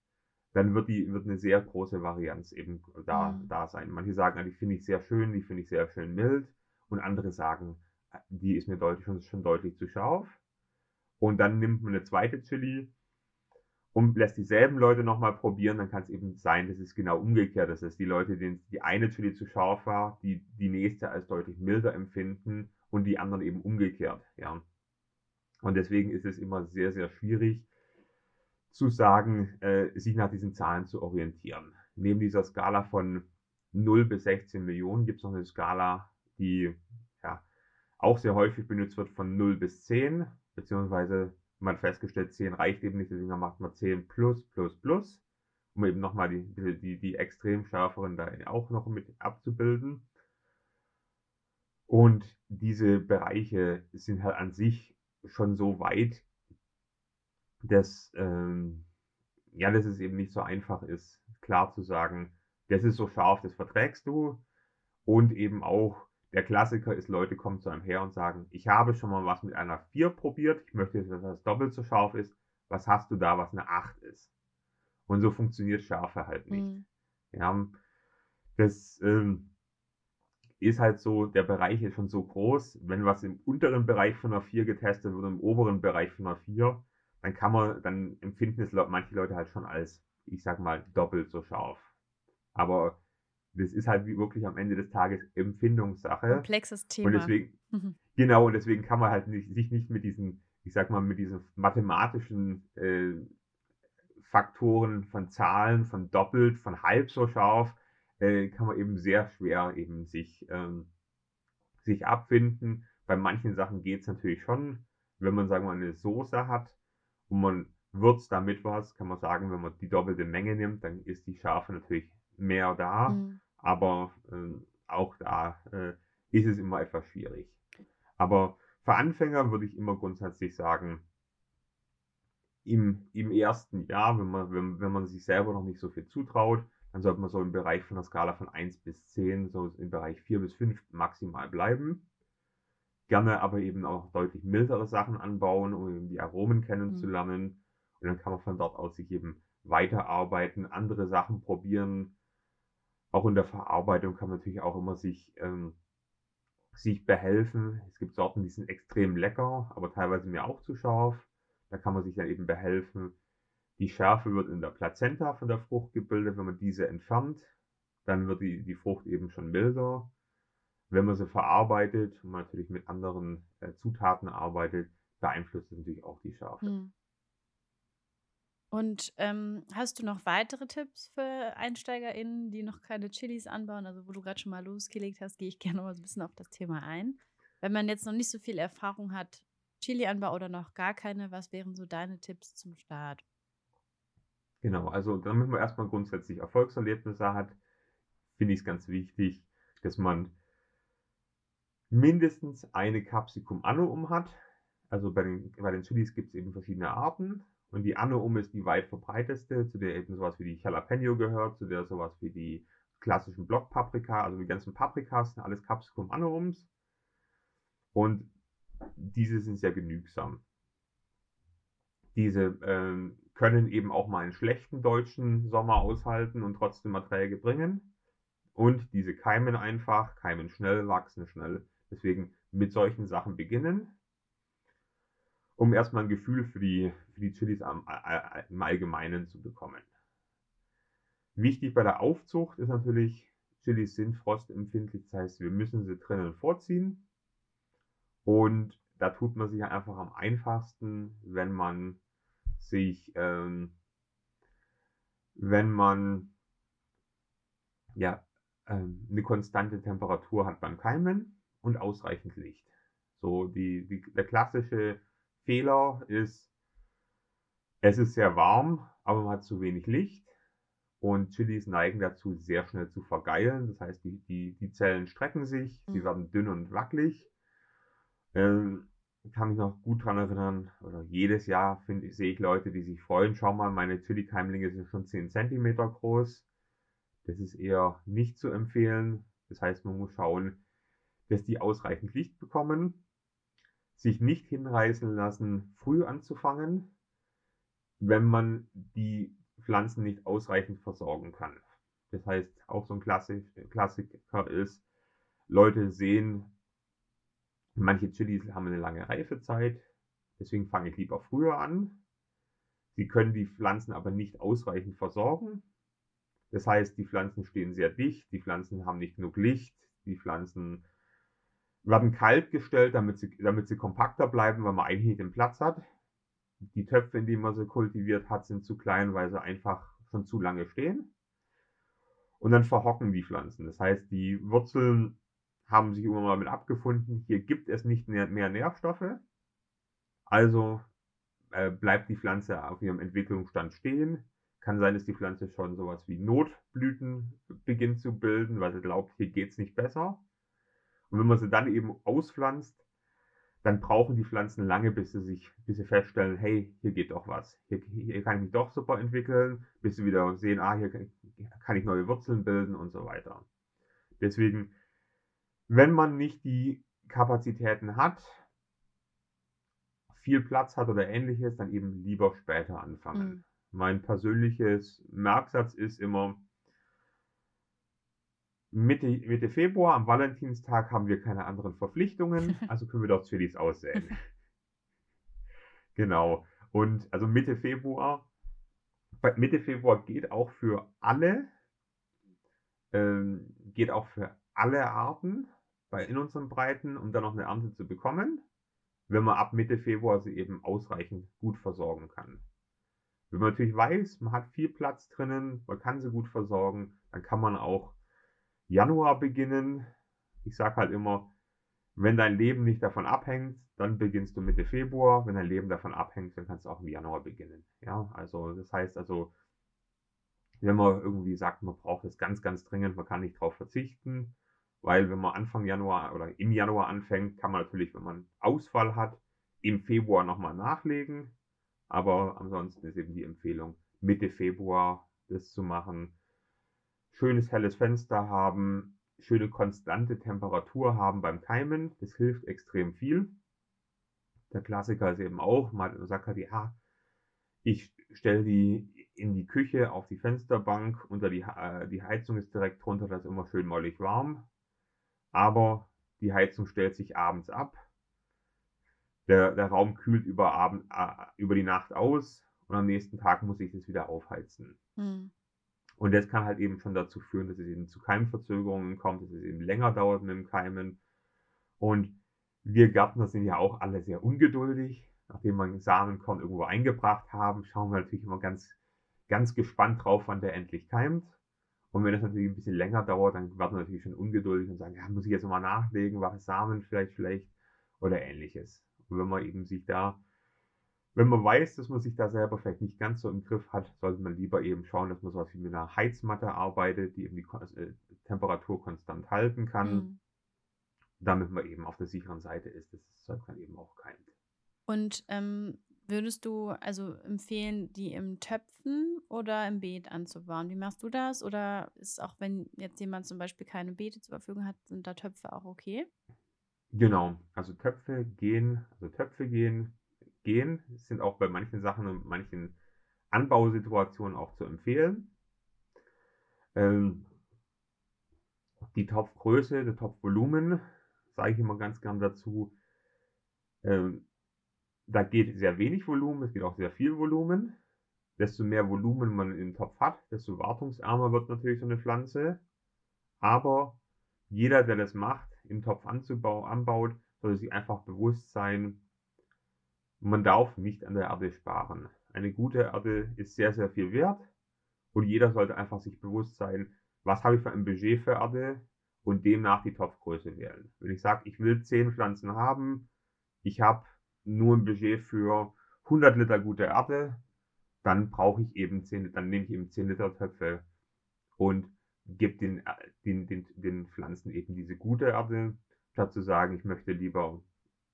dann wird die wird eine sehr große Varianz eben da, mhm. da sein. Manche sagen, die finde ich sehr schön, die finde ich sehr schön mild und andere sagen, die ist mir deutlich schon, schon deutlich zu scharf. Und dann nimmt man eine zweite Chili und lässt dieselben Leute nochmal probieren, dann kann es eben sein, dass es genau umgekehrt ist, dass die Leute, denen die eine Chili zu scharf war, die die nächste als deutlich milder empfinden und die anderen eben umgekehrt, ja. Und deswegen ist es immer sehr, sehr schwierig zu sagen, äh, sich nach diesen Zahlen zu orientieren. Neben dieser Skala von 0 bis 16 Millionen gibt es noch eine Skala, die ja auch sehr häufig benutzt wird von 0 bis 10, beziehungsweise man festgestellt, 10 reicht eben nicht, deswegen macht man 10 plus, plus, plus, um eben nochmal die, die, die extrem schärferen da auch noch mit abzubilden. Und diese Bereiche sind halt an sich schon so weit, dass, ähm, ja, dass es eben nicht so einfach ist, klar zu sagen, das ist so scharf, das verträgst du. Und eben auch, der Klassiker ist, Leute kommen zu einem her und sagen, ich habe schon mal was mit einer 4 probiert, ich möchte, dass das doppelt so scharf ist. Was hast du da, was eine 8 ist? Und so funktioniert Schärfe halt nicht. Mhm. Ja, das ähm, ist halt so, der Bereich ist schon so groß, wenn was im unteren Bereich von einer 4 getestet wird, im oberen Bereich von einer 4, dann kann man, dann empfinden es manche Leute halt schon als, ich sag mal, doppelt so scharf. Aber das ist halt wirklich am Ende des Tages Empfindungssache. Komplexes Thema. Und deswegen, mhm. genau, und deswegen kann man halt nicht, sich nicht mit diesen, ich sag mal, mit diesen mathematischen äh, Faktoren von Zahlen, von doppelt, von halb so scharf, äh, kann man eben sehr schwer eben sich, ähm, sich abfinden. Bei manchen Sachen geht es natürlich schon. Wenn man, sagen wir mal, eine Soße hat und man würzt damit was, kann man sagen, wenn man die doppelte Menge nimmt, dann ist die Schärfe natürlich mehr da. Mhm. Aber äh, auch da äh, ist es immer etwas schwierig. Aber für Anfänger würde ich immer grundsätzlich sagen, im, im ersten Jahr, wenn man, wenn, wenn man sich selber noch nicht so viel zutraut, dann sollte man so im Bereich von der Skala von 1 bis 10, so im Bereich 4 bis 5 maximal bleiben. Gerne aber eben auch deutlich mildere Sachen anbauen, um eben die Aromen mhm. kennenzulernen. Mhm. Und dann kann man von dort aus sich eben weiterarbeiten, andere Sachen probieren, auch in der Verarbeitung kann man natürlich auch immer sich, ähm, sich behelfen. Es gibt Sorten, die sind extrem lecker, aber teilweise mir auch zu scharf. Da kann man sich dann eben behelfen. Die Schärfe wird in der Plazenta von der Frucht gebildet. Wenn man diese entfernt, dann wird die, die Frucht eben schon milder. Wenn man sie verarbeitet und natürlich mit anderen äh, Zutaten arbeitet, beeinflusst das natürlich auch die Schärfe. Mhm. Und ähm, hast du noch weitere Tipps für EinsteigerInnen, die noch keine Chilis anbauen? Also, wo du gerade schon mal losgelegt hast, gehe ich gerne noch mal so ein bisschen auf das Thema ein. Wenn man jetzt noch nicht so viel Erfahrung hat, Chili-Anbau oder noch gar keine, was wären so deine Tipps zum Start? Genau, also damit man erstmal grundsätzlich Erfolgserlebnisse hat, finde ich es ganz wichtig, dass man mindestens eine Capsicum annuum hat. Also bei den, bei den Chilis gibt es eben verschiedene Arten. Und die Anne-Um ist die weit verbreiteste, zu der eben sowas wie die Jalapeno gehört, zu der sowas wie die klassischen Blockpaprika, also die ganzen Paprikas sind alles Capsicum Anne-Ums. Und diese sind sehr genügsam. Diese ähm, können eben auch mal einen schlechten deutschen Sommer aushalten und trotzdem Erträge bringen. Und diese keimen einfach, keimen schnell, wachsen schnell. Deswegen mit solchen Sachen beginnen um erstmal ein Gefühl für die, für die Chilis am, im Allgemeinen zu bekommen. Wichtig bei der Aufzucht ist natürlich, Chilis sind frostempfindlich, das heißt, wir müssen sie drinnen vorziehen. Und da tut man sich einfach am einfachsten, wenn man sich, ähm, wenn man ja, ähm, eine konstante Temperatur hat beim Keimen und ausreichend Licht. So die, die, der klassische Fehler ist, es ist sehr warm, aber man hat zu wenig Licht. Und Chilis neigen dazu, sehr schnell zu vergeilen. Das heißt, die, die, die Zellen strecken sich, mhm. sie werden dünn und wackelig. Ähm, kann mich noch gut daran erinnern, oder jedes Jahr finde sehe ich Leute, die sich freuen. Schau mal, meine Chili-Keimlinge sind schon 10 cm groß. Das ist eher nicht zu empfehlen. Das heißt, man muss schauen, dass die ausreichend Licht bekommen, sich nicht hinreißen lassen, früh anzufangen, wenn man die Pflanzen nicht ausreichend versorgen kann. Das heißt, auch so ein Klassik, Klassiker ist, Leute sehen, manche Chilis haben eine lange Reifezeit, deswegen fange ich lieber früher an. Sie können die Pflanzen aber nicht ausreichend versorgen. Das heißt, die Pflanzen stehen sehr dicht, die Pflanzen haben nicht genug Licht, die Pflanzen werden kalt gestellt, damit sie, damit sie kompakter bleiben, weil man eigentlich den Platz hat. Die Töpfe, in denen man sie kultiviert hat, sind zu klein, weil sie einfach schon zu lange stehen. Und dann verhocken die Pflanzen. Das heißt, die Wurzeln haben sich immer mal mit abgefunden, hier gibt es nicht mehr, mehr Nährstoffe. Also äh, bleibt die Pflanze auf ihrem Entwicklungsstand stehen. Kann sein, dass die Pflanze schon sowas wie Notblüten beginnt zu bilden, weil sie glaubt, hier geht es nicht besser. Und wenn man sie dann eben auspflanzt, dann brauchen die Pflanzen lange, bis sie sich, bis sie feststellen, hey, hier geht doch was. Hier, hier kann ich mich doch super entwickeln, bis sie wieder sehen, ah, hier kann ich neue Wurzeln bilden und so weiter. Deswegen, wenn man nicht die Kapazitäten hat, viel Platz hat oder ähnliches, dann eben lieber später anfangen. Mhm. Mein persönliches Merksatz ist immer, Mitte, Mitte Februar, am Valentinstag, haben wir keine anderen Verpflichtungen, also können wir dort Chilis aussäen. genau. Und also Mitte Februar, Mitte Februar geht auch für alle, ähm, geht auch für alle Arten bei, in unseren Breiten, um dann noch eine Ernte zu bekommen, wenn man ab Mitte Februar sie eben ausreichend gut versorgen kann. Wenn man natürlich weiß, man hat viel Platz drinnen, man kann sie gut versorgen, dann kann man auch Januar beginnen. Ich sage halt immer, wenn dein Leben nicht davon abhängt, dann beginnst du Mitte Februar. Wenn dein Leben davon abhängt, dann kannst du auch im Januar beginnen. Ja, also das heißt also, wenn man irgendwie sagt, man braucht es ganz, ganz dringend, man kann nicht darauf verzichten, weil wenn man Anfang Januar oder im Januar anfängt, kann man natürlich, wenn man Ausfall hat, im Februar nochmal nachlegen. Aber ansonsten ist eben die Empfehlung, Mitte Februar das zu machen schönes helles Fenster haben, schöne konstante Temperatur haben beim Keimen. Das hilft extrem viel. Der Klassiker ist eben auch, man sagt halt, ja, ich stelle die in die Küche auf die Fensterbank, unter die, äh, die Heizung ist direkt drunter, das ist immer schön mollig warm. Aber die Heizung stellt sich abends ab. Der, der Raum kühlt über, Abend, äh, über die Nacht aus und am nächsten Tag muss ich das wieder aufheizen. Mhm. Und das kann halt eben schon dazu führen, dass es eben zu Keimverzögerungen kommt, dass es eben länger dauert mit dem Keimen. Und wir Gärtner sind ja auch alle sehr ungeduldig. Nachdem wir Samenkorn irgendwo eingebracht haben, schauen wir natürlich immer ganz, ganz gespannt drauf, wann der endlich keimt. Und wenn es natürlich ein bisschen länger dauert, dann werden wir natürlich schon ungeduldig und sagen, ja, muss ich jetzt nochmal nachlegen, war es Samen vielleicht schlecht oder ähnliches. Und wenn man eben sich da wenn man weiß, dass man sich da selber vielleicht nicht ganz so im Griff hat, sollte man lieber eben schauen, dass man so was wie mit einer Heizmatte arbeitet, die eben die äh, Temperatur konstant halten kann, mhm. damit man eben auf der sicheren Seite ist, dass das Zeug dann eben auch keimt. Und ähm, würdest du also empfehlen, die im Töpfen oder im Beet anzubauen? Wie machst du das? Oder ist auch, wenn jetzt jemand zum Beispiel keine Beete zur Verfügung hat, sind da Töpfe auch okay? Genau, also Töpfe gehen, also Töpfe gehen, gehen. Sind auch bei manchen Sachen und manchen Anbausituationen auch zu empfehlen. Ähm, die Topfgröße, der Topfvolumen, sage ich immer ganz gern dazu. Ähm, da geht sehr wenig Volumen, es geht auch sehr viel Volumen. Desto mehr Volumen man im Topf hat, desto wartungsärmer wird natürlich so eine Pflanze. Aber jeder, der das macht, im Topf anzubauen, anbaut, sollte sich einfach bewusst sein, man darf nicht an der Erde sparen. Eine gute Erde ist sehr, sehr viel wert und jeder sollte einfach sich bewusst sein, was habe ich für ein Budget für Erde und demnach die Topfgröße wählen. Wenn ich sage, ich will 10 Pflanzen haben, ich habe nur ein Budget für 100 Liter gute Erde, dann brauche ich eben 10, dann nehme ich eben 10 Liter Töpfe und gebe den, den, den, den Pflanzen eben diese gute Erde, statt zu sagen, ich möchte lieber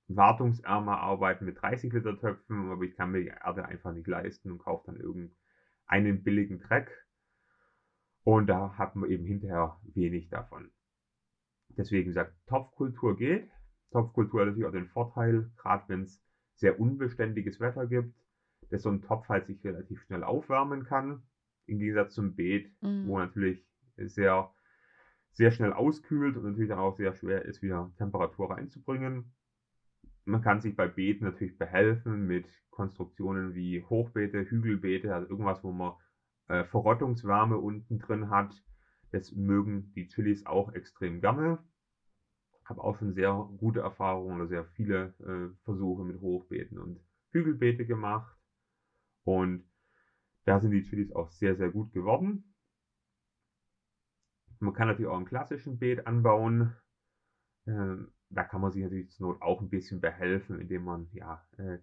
wartungsärmer arbeiten mit 30 Liter Töpfen, aber ich kann mir die Erde einfach nicht leisten und kaufe dann irgendeinen billigen Dreck. Und da hat man eben hinterher wenig davon. Deswegen sagt, Topfkultur geht. Topfkultur hat natürlich auch den Vorteil, gerade wenn es sehr unbeständiges Wetter gibt, dass so ein Topf halt sich relativ schnell aufwärmen kann. Im Gegensatz zum Beet, mhm. wo natürlich sehr, sehr schnell auskühlt und natürlich dann auch sehr schwer ist, wieder Temperatur reinzubringen. Man kann sich bei Beeten natürlich behelfen mit Konstruktionen wie Hochbeete, Hügelbeete, also irgendwas, wo man äh, Verrottungswärme unten drin hat. Das mögen die Chilis auch extrem gerne. Habe auch schon sehr gute Erfahrungen oder sehr viele äh, Versuche mit Hochbeeten und Hügelbeete gemacht. Und da sind die Chilis auch sehr, sehr gut geworden. Man kann natürlich auch ein klassischen Beet anbauen. Ähm, da kann man sich natürlich zur Not auch ein bisschen behelfen, indem man ja äh,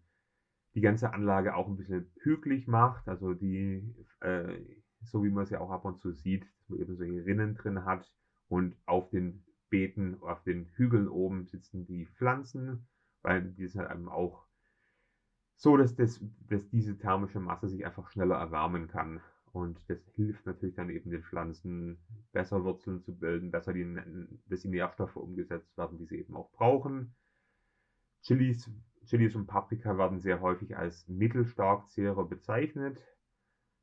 die ganze Anlage auch ein bisschen hügelig macht. Also die, äh, so wie man es ja auch ab und zu sieht, dass man eben solche Rinnen drin hat und auf den Beeten, auf den Hügeln oben sitzen die Pflanzen, weil die sind halt eben auch so, dass, das, dass diese thermische Masse sich einfach schneller erwärmen kann. Und das hilft natürlich dann eben den Pflanzen, besser Wurzeln zu bilden, besser die, dass die Nährstoffe umgesetzt werden, die sie eben auch brauchen. Chilis, Chilis und Paprika werden sehr häufig als Mittelstarkzehrer bezeichnet.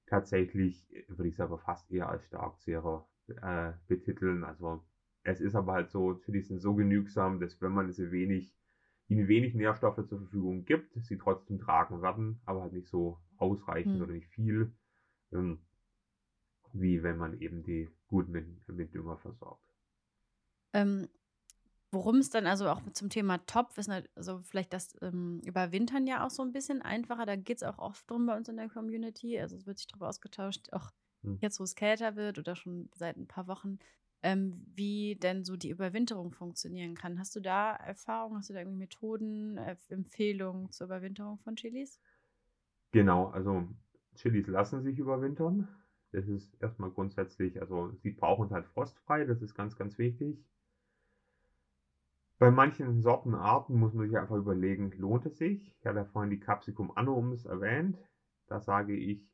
Tatsächlich würde ich es aber fast eher als Starkzehrer äh, betiteln. Also es ist aber halt so, Chilis sind so genügsam, dass wenn man sie wenig, ihnen wenig Nährstoffe zur Verfügung gibt, sie trotzdem tragen werden, aber halt nicht so ausreichend mhm. oder nicht viel ähm, wie wenn man eben die gut mit, mit Dünger versorgt. Ähm, Worum es dann also auch zum Thema Topf ist, halt, also vielleicht das ähm, Überwintern ja auch so ein bisschen einfacher. Da geht es auch oft drum bei uns in der Community. Also es wird sich darüber ausgetauscht, auch hm. jetzt, wo es kälter wird oder schon seit ein paar Wochen, ähm, wie denn so die Überwinterung funktionieren kann. Hast du da Erfahrung, hast du da irgendwie Methoden, äh, Empfehlungen zur Überwinterung von Chilis? Genau, also Chilis lassen sich überwintern. Das ist erstmal grundsätzlich, also sie brauchen halt frostfrei, das ist ganz, ganz wichtig. Bei manchen Sorten, Arten muss man sich einfach überlegen, lohnt es sich? Ich hatte ja vorhin die Capsicum annums erwähnt. Da sage ich,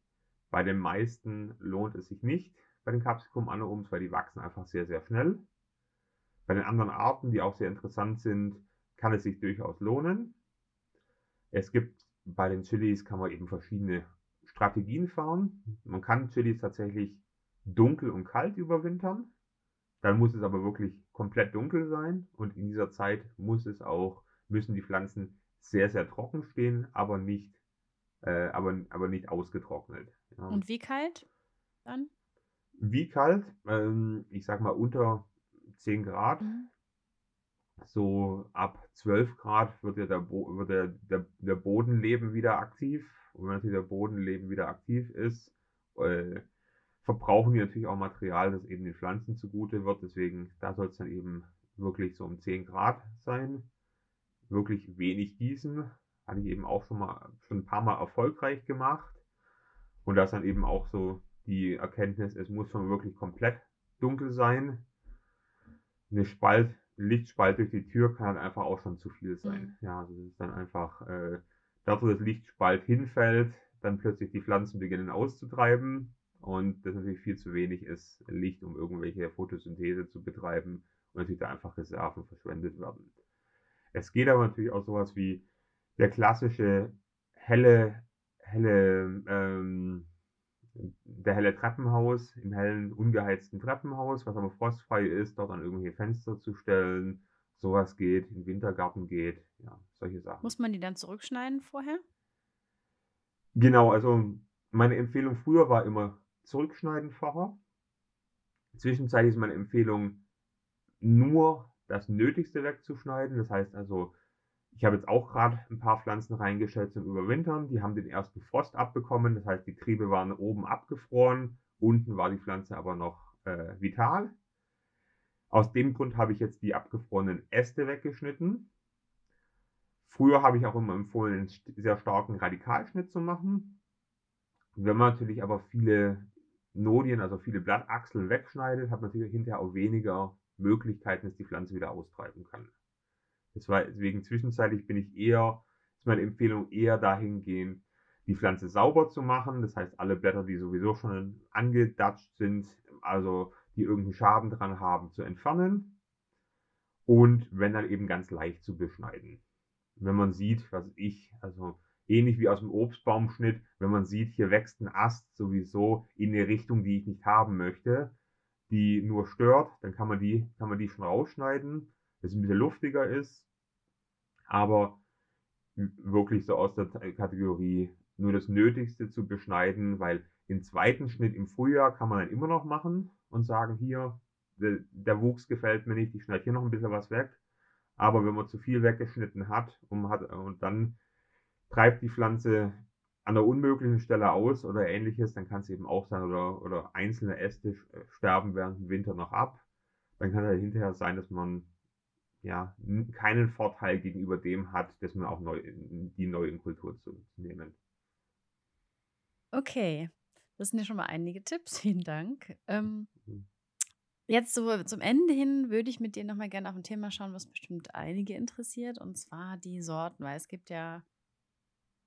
bei den meisten lohnt es sich nicht, bei den Capsicum annums, weil die wachsen einfach sehr, sehr schnell. Bei den anderen Arten, die auch sehr interessant sind, kann es sich durchaus lohnen. Es gibt bei den Chilis kann man eben verschiedene Strategien fahren. Man kann Chilis tatsächlich dunkel und kalt überwintern. Dann muss es aber wirklich komplett dunkel sein und in dieser Zeit muss es auch, müssen die Pflanzen sehr, sehr trocken stehen, aber nicht, äh, aber, aber nicht ausgetrocknet. Ja. Und wie kalt dann? Wie kalt? Ähm, ich sag mal unter 10 Grad. Mhm. So ab 12 Grad wird, ja der, Bo wird der, der, der Bodenleben wieder aktiv. Und wenn natürlich der Bodenleben wieder aktiv ist, äh, verbrauchen die natürlich auch Material, das eben den Pflanzen zugute wird. Deswegen, da soll es dann eben wirklich so um 10 Grad sein. Wirklich wenig gießen. Hatte ich eben auch schon mal schon ein paar Mal erfolgreich gemacht. Und das dann eben auch so die Erkenntnis, es muss schon wirklich komplett dunkel sein. Eine Spalt, Lichtspalt durch die Tür kann halt einfach auch schon zu viel sein. Mhm. Ja, also das ist dann einfach äh, dort, wo das Lichtspalt hinfällt, dann plötzlich die Pflanzen beginnen auszutreiben und das natürlich viel zu wenig ist, Licht, um irgendwelche Photosynthese zu betreiben und natürlich da einfach Reserven verschwendet werden. Es geht aber natürlich auch sowas wie der klassische helle, helle, ähm, der helle Treppenhaus im hellen, ungeheizten Treppenhaus, was aber frostfrei ist, dort an irgendwelche Fenster zu stellen, sowas geht, im Wintergarten geht, ja, solche Sachen. Muss man die dann zurückschneiden vorher? Genau, also meine Empfehlung früher war immer zurückschneiden vorher. Zwischenzeitlich ist meine Empfehlung nur das Nötigste wegzuschneiden. Das heißt also, ich habe jetzt auch gerade ein paar Pflanzen reingestellt zum Überwintern. Die haben den ersten Frost abbekommen. Das heißt, die Triebe waren oben abgefroren. Unten war die Pflanze aber noch äh, vital. Aus dem Grund habe ich jetzt die abgefrorenen Äste weggeschnitten. Früher habe ich auch immer empfohlen, einen sehr starken Radikalschnitt zu machen. Wenn man natürlich aber viele Nodien, also viele Blattachseln wegschneidet, hat man natürlich hinterher auch weniger Möglichkeiten, dass die Pflanze wieder austreiben kann. Deswegen zwischenzeitlich bin ich eher, ist meine Empfehlung eher dahingehend, die Pflanze sauber zu machen. Das heißt, alle Blätter, die sowieso schon angedatscht sind, also die irgendeinen Schaden dran haben, zu entfernen. Und wenn dann eben ganz leicht zu beschneiden. Wenn man sieht, was ich, also ähnlich wie aus dem Obstbaumschnitt, wenn man sieht, hier wächst ein Ast sowieso in eine Richtung, die ich nicht haben möchte, die nur stört, dann kann man die, kann man die schon rausschneiden, dass es ein bisschen luftiger ist, aber wirklich so aus der Kategorie nur das Nötigste zu beschneiden, weil den zweiten Schnitt im Frühjahr kann man dann immer noch machen und sagen, hier, der, der Wuchs gefällt mir nicht, ich schneide hier noch ein bisschen was weg. Aber wenn man zu viel weggeschnitten hat und, hat, und dann treibt die Pflanze an der unmöglichen Stelle aus oder ähnliches, dann kann es eben auch sein, oder, oder einzelne Äste sterben während dem Winter noch ab. Dann kann es hinterher sein, dass man ja keinen Vorteil gegenüber dem hat, dass man auch neu, die neue Kultur zu nehmen. Okay, das sind ja schon mal einige Tipps. Vielen Dank. Ähm, mhm. Jetzt so zum Ende hin würde ich mit dir nochmal gerne auf ein Thema schauen, was bestimmt einige interessiert, und zwar die Sorten, weil es gibt ja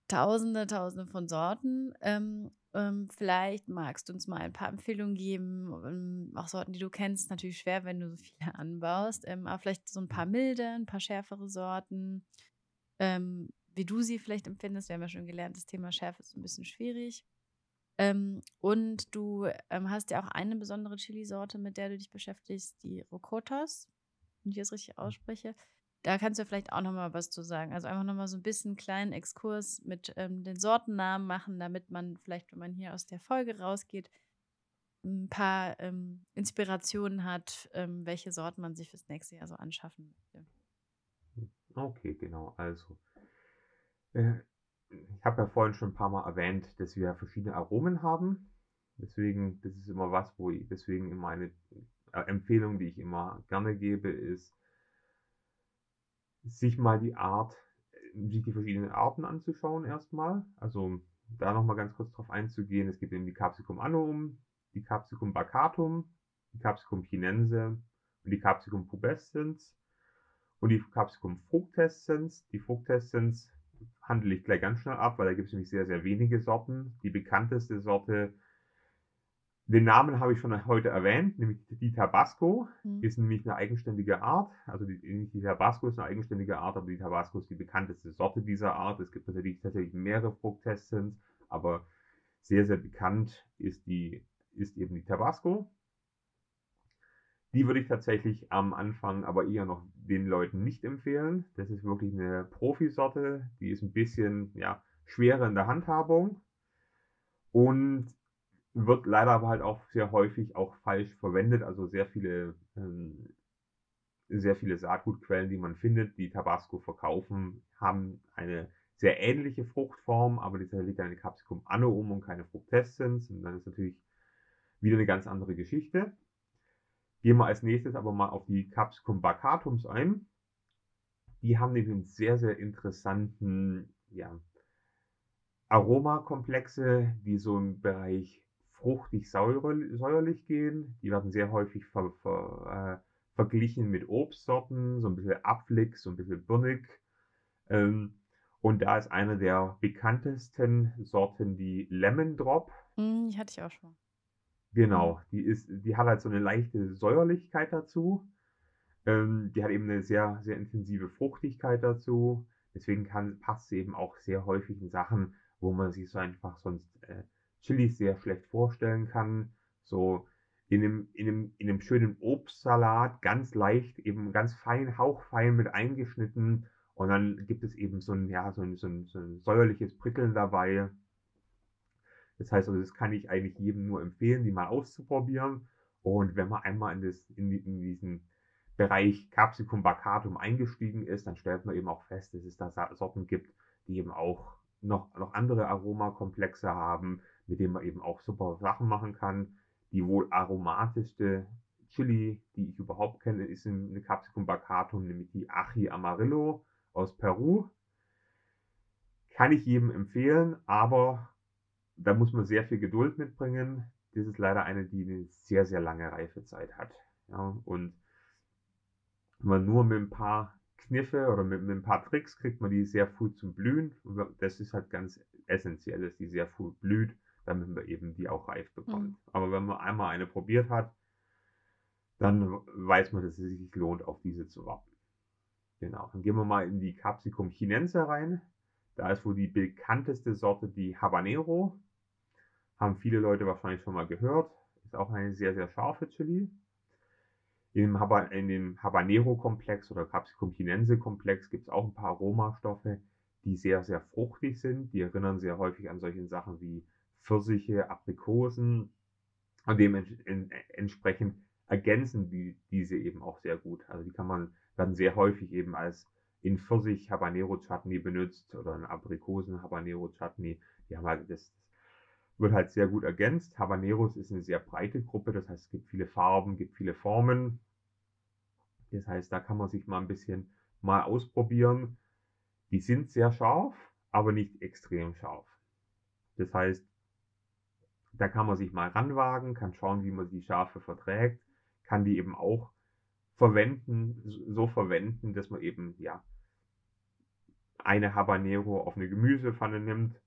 Tausende, Tausende von Sorten. Ähm, ähm, vielleicht magst du uns mal ein paar Empfehlungen geben, ähm, auch Sorten, die du kennst. Natürlich schwer, wenn du so viele anbaust, ähm, aber vielleicht so ein paar milde, ein paar schärfere Sorten, ähm, wie du sie vielleicht empfindest. Wir haben ja schon gelernt, das Thema Schärfe ist ein bisschen schwierig. Ähm, und du hast ja auch eine besondere Chili-Sorte, mit der du dich beschäftigst, die Rokotas, wenn ich das richtig ausspreche. Da kannst du vielleicht auch noch mal was zu sagen. Also einfach noch mal so ein bisschen einen kleinen Exkurs mit ähm, den Sortennamen machen, damit man vielleicht, wenn man hier aus der Folge rausgeht, ein paar ähm, Inspirationen hat, ähm, welche Sorten man sich fürs nächste Jahr so anschaffen möchte. Okay, genau. Also, äh, ich habe ja vorhin schon ein paar Mal erwähnt, dass wir verschiedene Aromen haben. Deswegen, das ist immer was, wo ich, deswegen immer eine äh, Empfehlung, die ich immer gerne gebe, ist, sich mal die Art, sich die verschiedenen Arten anzuschauen erstmal. Also da nochmal ganz kurz drauf einzugehen. Es gibt eben die Capsicum annum, die Capsicum bacatum, die Capsicum chinense und die Capsicum pubescens und die Capsicum fructescens. Die fructescens handle ich gleich ganz schnell ab, weil da gibt es nämlich sehr, sehr wenige Sorten. Die bekannteste Sorte den Namen habe ich schon heute erwähnt, nämlich die Tabasco mhm. ist nämlich eine eigenständige Art. Also die, die Tabasco ist eine eigenständige Art, aber die Tabasco ist die bekannteste Sorte dieser Art. Es gibt natürlich tatsächlich mehrere Fructestens, aber sehr, sehr bekannt ist, die, ist eben die Tabasco. Die würde ich tatsächlich am Anfang aber eher noch den Leuten nicht empfehlen. Das ist wirklich eine Profisorte, die ist ein bisschen ja, schwerer in der Handhabung. Und wird leider aber halt auch sehr häufig auch falsch verwendet. Also sehr viele, ähm, sehr viele Saatgutquellen, die man findet, die Tabasco verkaufen, haben eine sehr ähnliche Fruchtform, aber die liegt eine Capsicum annuum und keine Fructescens. Und dann ist natürlich wieder eine ganz andere Geschichte. Gehen wir als nächstes aber mal auf die Capsicum baccatums ein. Die haben nämlich einen sehr, sehr interessanten ja, Aromakomplexe, die so im Bereich fruchtig säuerlich gehen. Die werden sehr häufig ver, ver, äh, verglichen mit Obstsorten, so ein bisschen apfelig, so ein bisschen birnig. Ähm, und da ist eine der bekanntesten Sorten die Lemon Drop. Mm, die hatte ich auch schon. Genau, mhm. die ist, die hat halt so eine leichte Säuerlichkeit dazu. Ähm, die hat eben eine sehr, sehr intensive Fruchtigkeit dazu. Deswegen kann, passt sie eben auch sehr häufig in Sachen, wo man sich so einfach sonst äh, Chilis sehr schlecht vorstellen kann. So in einem, in einem, in einem schönen Obstsalat, ganz leicht, eben ganz fein, hauchfein mit eingeschnitten. Und dann gibt es eben so ein, ja, so ein, so ein, so ein säuerliches Prickeln dabei. Das heißt also, das kann ich eigentlich jedem nur empfehlen, die mal auszuprobieren. Und wenn man einmal in, das, in, in diesen Bereich Capsicum bacatum eingestiegen ist, dann stellt man eben auch fest, dass es da Sorten gibt, die eben auch noch, noch andere Aromakomplexe haben, mit dem man eben auch super Sachen machen kann. Die wohl aromatischste Chili, die ich überhaupt kenne, ist eine Capsicum bacatum, nämlich die Achi Amarillo aus Peru. Kann ich jedem empfehlen, aber da muss man sehr viel Geduld mitbringen. Das ist leider eine, die eine sehr, sehr lange Reifezeit hat. Ja, und wenn man nur mit ein paar Kniffe oder mit, mit, ein paar Tricks kriegt man die sehr früh zum Blühen. Das ist halt ganz essentiell, dass die sehr früh blüht damit man eben die auch reif bekommt. Mhm. Aber wenn man einmal eine probiert hat, dann weiß man, dass es sich lohnt, auf diese zu warten. Genau. Dann gehen wir mal in die Capsicum chinense rein. Da ist wohl die bekannteste Sorte die Habanero. Haben viele Leute wahrscheinlich schon mal gehört. Ist auch eine sehr, sehr scharfe Chili. In dem Habanero-Komplex oder Capsicum chinense-Komplex gibt es auch ein paar Aromastoffe, die sehr, sehr fruchtig sind. Die erinnern sehr häufig an solche Sachen wie Pfirsiche, Aprikosen. Und dementsprechend ergänzen die diese eben auch sehr gut. Also die kann man, werden sehr häufig eben als in Pfirsich Habanero Chutney benutzt oder in Aprikosen Habanero Chutney. Die haben halt das, wird halt sehr gut ergänzt. Habaneros ist eine sehr breite Gruppe, das heißt, es gibt viele Farben, gibt viele Formen. Das heißt, da kann man sich mal ein bisschen mal ausprobieren. Die sind sehr scharf, aber nicht extrem scharf. Das heißt, da kann man sich mal ranwagen, kann schauen, wie man die Schärfe verträgt, kann die eben auch verwenden, so verwenden, dass man eben, ja, eine Habanero auf eine Gemüsepfanne nimmt.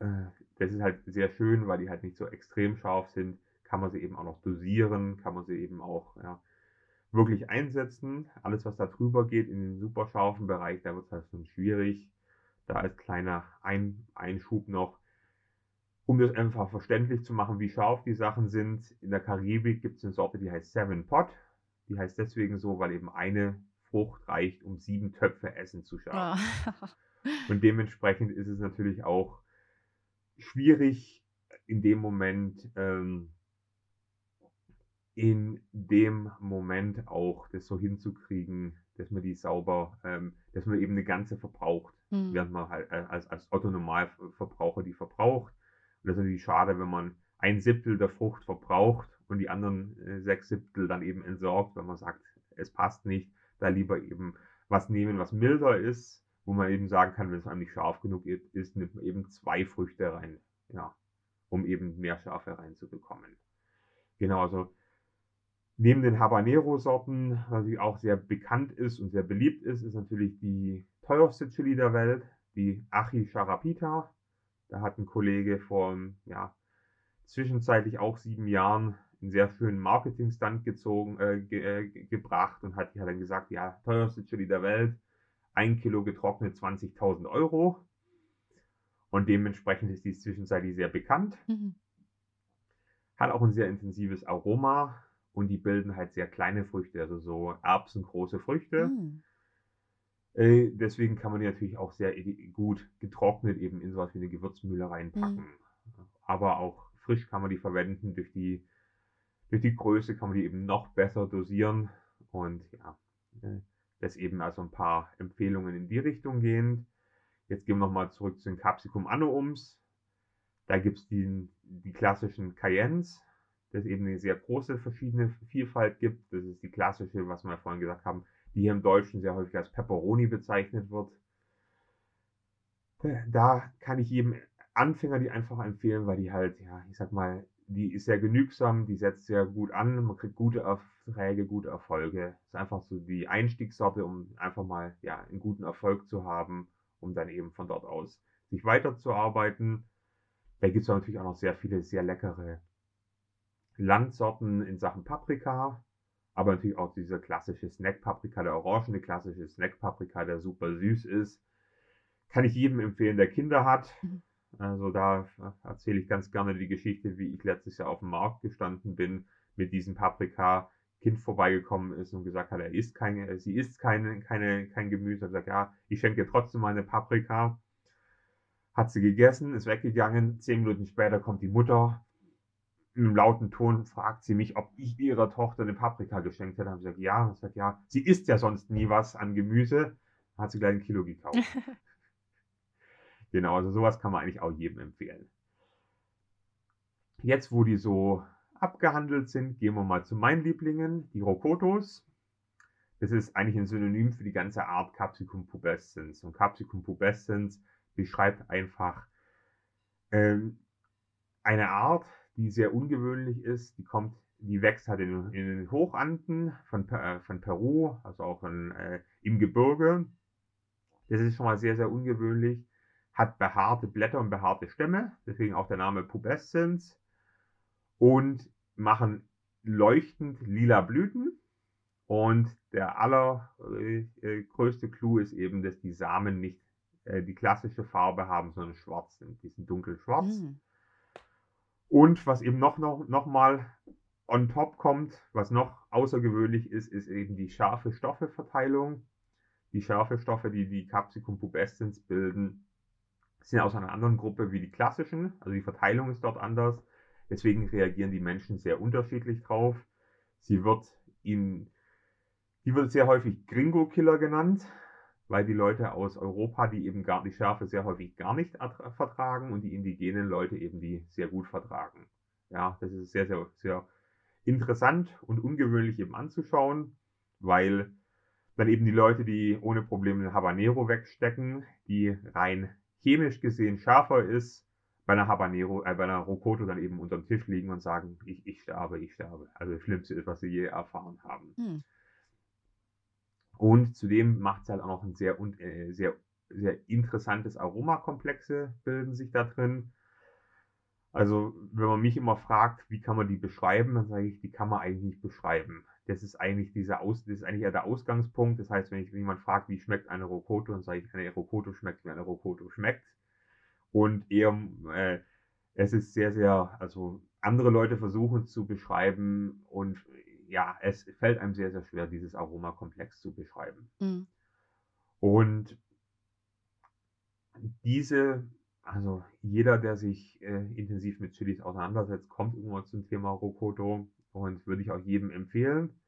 Äh, das ist halt sehr schön, weil die halt nicht so extrem scharf sind. Kann man sie eben auch noch dosieren, kann man sie eben auch ja, wirklich einsetzen. Alles, was da drüber geht in den super scharfen Bereich, da wird es halt schon schwierig. Da als kleiner Ein Einschub noch, um das einfach verständlich zu machen, wie scharf die Sachen sind. In der Karibik gibt es eine Sorte, die heißt Seven Pot. Die heißt deswegen so, weil eben eine Frucht reicht, um sieben Töpfe Essen zu schaffen. Oh. Und dementsprechend ist es natürlich auch schwierig, in dem Moment, ähm, in dem Moment auch das so hinzukriegen, dass man die sauber, ähm, dass man eben eine ganze verbraucht, mhm. während man halt äh, als, als Otto-Normalverbraucher die verbraucht. Und das ist natürlich schade, wenn man ein Siebtel der Frucht verbraucht und die anderen äh, sechs Siebtel dann eben entsorgt, wenn man sagt, es passt nicht da lieber eben was nehmen, was milder ist, wo man eben sagen kann, wenn es einem nicht scharf genug ist, nimmt man eben zwei Früchte rein, ja, um eben mehr Schärfe reinzubekommen. Genau, also neben den Habanero-Sorten, was auch sehr bekannt ist und sehr beliebt ist, ist natürlich die teuerste Chili der Welt, die Achi Charapita. Da hat ein Kollege vor, ja, zwischenzeitlich auch sieben Jahren einen sehr schönen Marketing-Stunt gezogen, äh, ge, äh, gebracht und hat, hat dann gesagt, ja, teuerste Chili der Welt, ein Kilo getrocknet 20.000 Euro. Und dementsprechend ist die zwischenzeitlich sehr bekannt. Mhm. Hat auch ein sehr intensives Aroma und die bilden halt sehr kleine Früchte, also so erbsengroße Früchte. Mhm. Äh, deswegen kann man die natürlich auch sehr gut getrocknet eben in sowas wie eine Gewürzmühle reinpacken. Mhm. Aber auch frisch kann man die verwenden durch die durch die Größe kann man die eben noch besser dosieren und ja, äh, das eben also ein paar Empfehlungen in die Richtung gehen. Jetzt gehen wir nochmal zurück zu den Capsicum Annuums. Da gibt es die, die klassischen Cayennes, das eben eine sehr große verschiedene Vielfalt gibt. Das ist die klassische, was wir vorhin gesagt haben, die hier im Deutschen sehr häufig als Pepperoni bezeichnet wird. Da kann ich jedem Anfänger die einfach empfehlen, weil die halt, ja, ich sag mal, die ist sehr genügsam, die setzt sehr gut an, man kriegt gute Erträge, gute Erfolge. Ist einfach so die Einstiegssorte, um einfach mal ja, einen guten Erfolg zu haben, um dann eben von dort aus sich weiterzuarbeiten. Da gibt es natürlich auch noch sehr viele sehr leckere Landsorten in Sachen Paprika, aber natürlich auch dieser klassische Snack-Paprika, der orangene klassische Snack-Paprika, der super süß ist. Kann ich jedem empfehlen, der Kinder hat. Mhm. Also da erzähle ich ganz gerne die Geschichte, wie ich letztes Jahr auf dem Markt gestanden bin mit diesem Paprika. Kind vorbeigekommen ist und gesagt hat, er isst keine, sie isst keine, keine, kein Gemüse. Er hat gesagt, ja, ich schenke trotzdem meine Paprika. Hat sie gegessen, ist weggegangen. Zehn Minuten später kommt die Mutter. In einem lauten Ton fragt sie mich, ob ich ihrer Tochter eine Paprika geschenkt hätte. Habe ich gesagt, ja. Und sagt, ja, sie isst ja sonst nie was an Gemüse. Dann hat sie gleich ein Kilo gekauft. Genau, also sowas kann man eigentlich auch jedem empfehlen. Jetzt, wo die so abgehandelt sind, gehen wir mal zu meinen Lieblingen, die Rokotos. Das ist eigentlich ein Synonym für die ganze Art Capsicum pubescens. Und Capsicum pubescens beschreibt einfach ähm, eine Art, die sehr ungewöhnlich ist. Die kommt, die wächst halt in, in den Hochanden von, äh, von Peru, also auch in, äh, im Gebirge. Das ist schon mal sehr, sehr ungewöhnlich hat behaarte Blätter und behaarte Stämme, deswegen auch der Name Pubescens und machen leuchtend lila Blüten. Und der allergrößte Clou ist eben, dass die Samen nicht äh, die klassische Farbe haben, sondern schwarz sind. Die sind dunkelschwarz. Mhm. Und was eben noch, noch, noch mal on top kommt, was noch außergewöhnlich ist, ist eben die scharfe Stoffeverteilung. Die scharfe Stoffe, die die Capsicum pubescens bilden, sind aus einer anderen Gruppe wie die klassischen. Also die Verteilung ist dort anders. Deswegen reagieren die Menschen sehr unterschiedlich drauf. Sie wird in, die wird sehr häufig Gringo-Killer genannt, weil die Leute aus Europa, die eben gar die Schärfe sehr häufig gar nicht vertragen und die indigenen Leute eben die sehr gut vertragen. Ja, das ist sehr, sehr, sehr interessant und ungewöhnlich eben anzuschauen, weil dann eben die Leute, die ohne Probleme Habanero wegstecken, die rein chemisch gesehen schärfer ist, bei einer Habanero, äh, bei einer Rocoto dann eben unterm Tisch liegen und sagen, ich, ich sterbe, ich sterbe. Also das Schlimmste ist, was sie je erfahren haben. Hm. Und zudem macht es halt auch noch ein sehr, äh, sehr, sehr interessantes Aromakomplexe bilden sich da drin. Also, wenn man mich immer fragt, wie kann man die beschreiben, dann sage ich, die kann man eigentlich nicht beschreiben. Das ist eigentlich dieser Aus, das ist eigentlich eher der Ausgangspunkt. Das heißt, wenn ich jemand fragt, wie schmeckt eine Rocoto, dann sage ich, eine Rocoto schmeckt, wie eine Rocoto schmeckt. Und eher, äh, es ist sehr, sehr, also andere Leute versuchen zu beschreiben und ja, es fällt einem sehr, sehr schwer, dieses Aromakomplex zu beschreiben. Mhm. Und diese, also jeder, der sich äh, intensiv mit Chilis auseinandersetzt, kommt irgendwann zum Thema Rokoto und würde ich auch jedem empfehlen.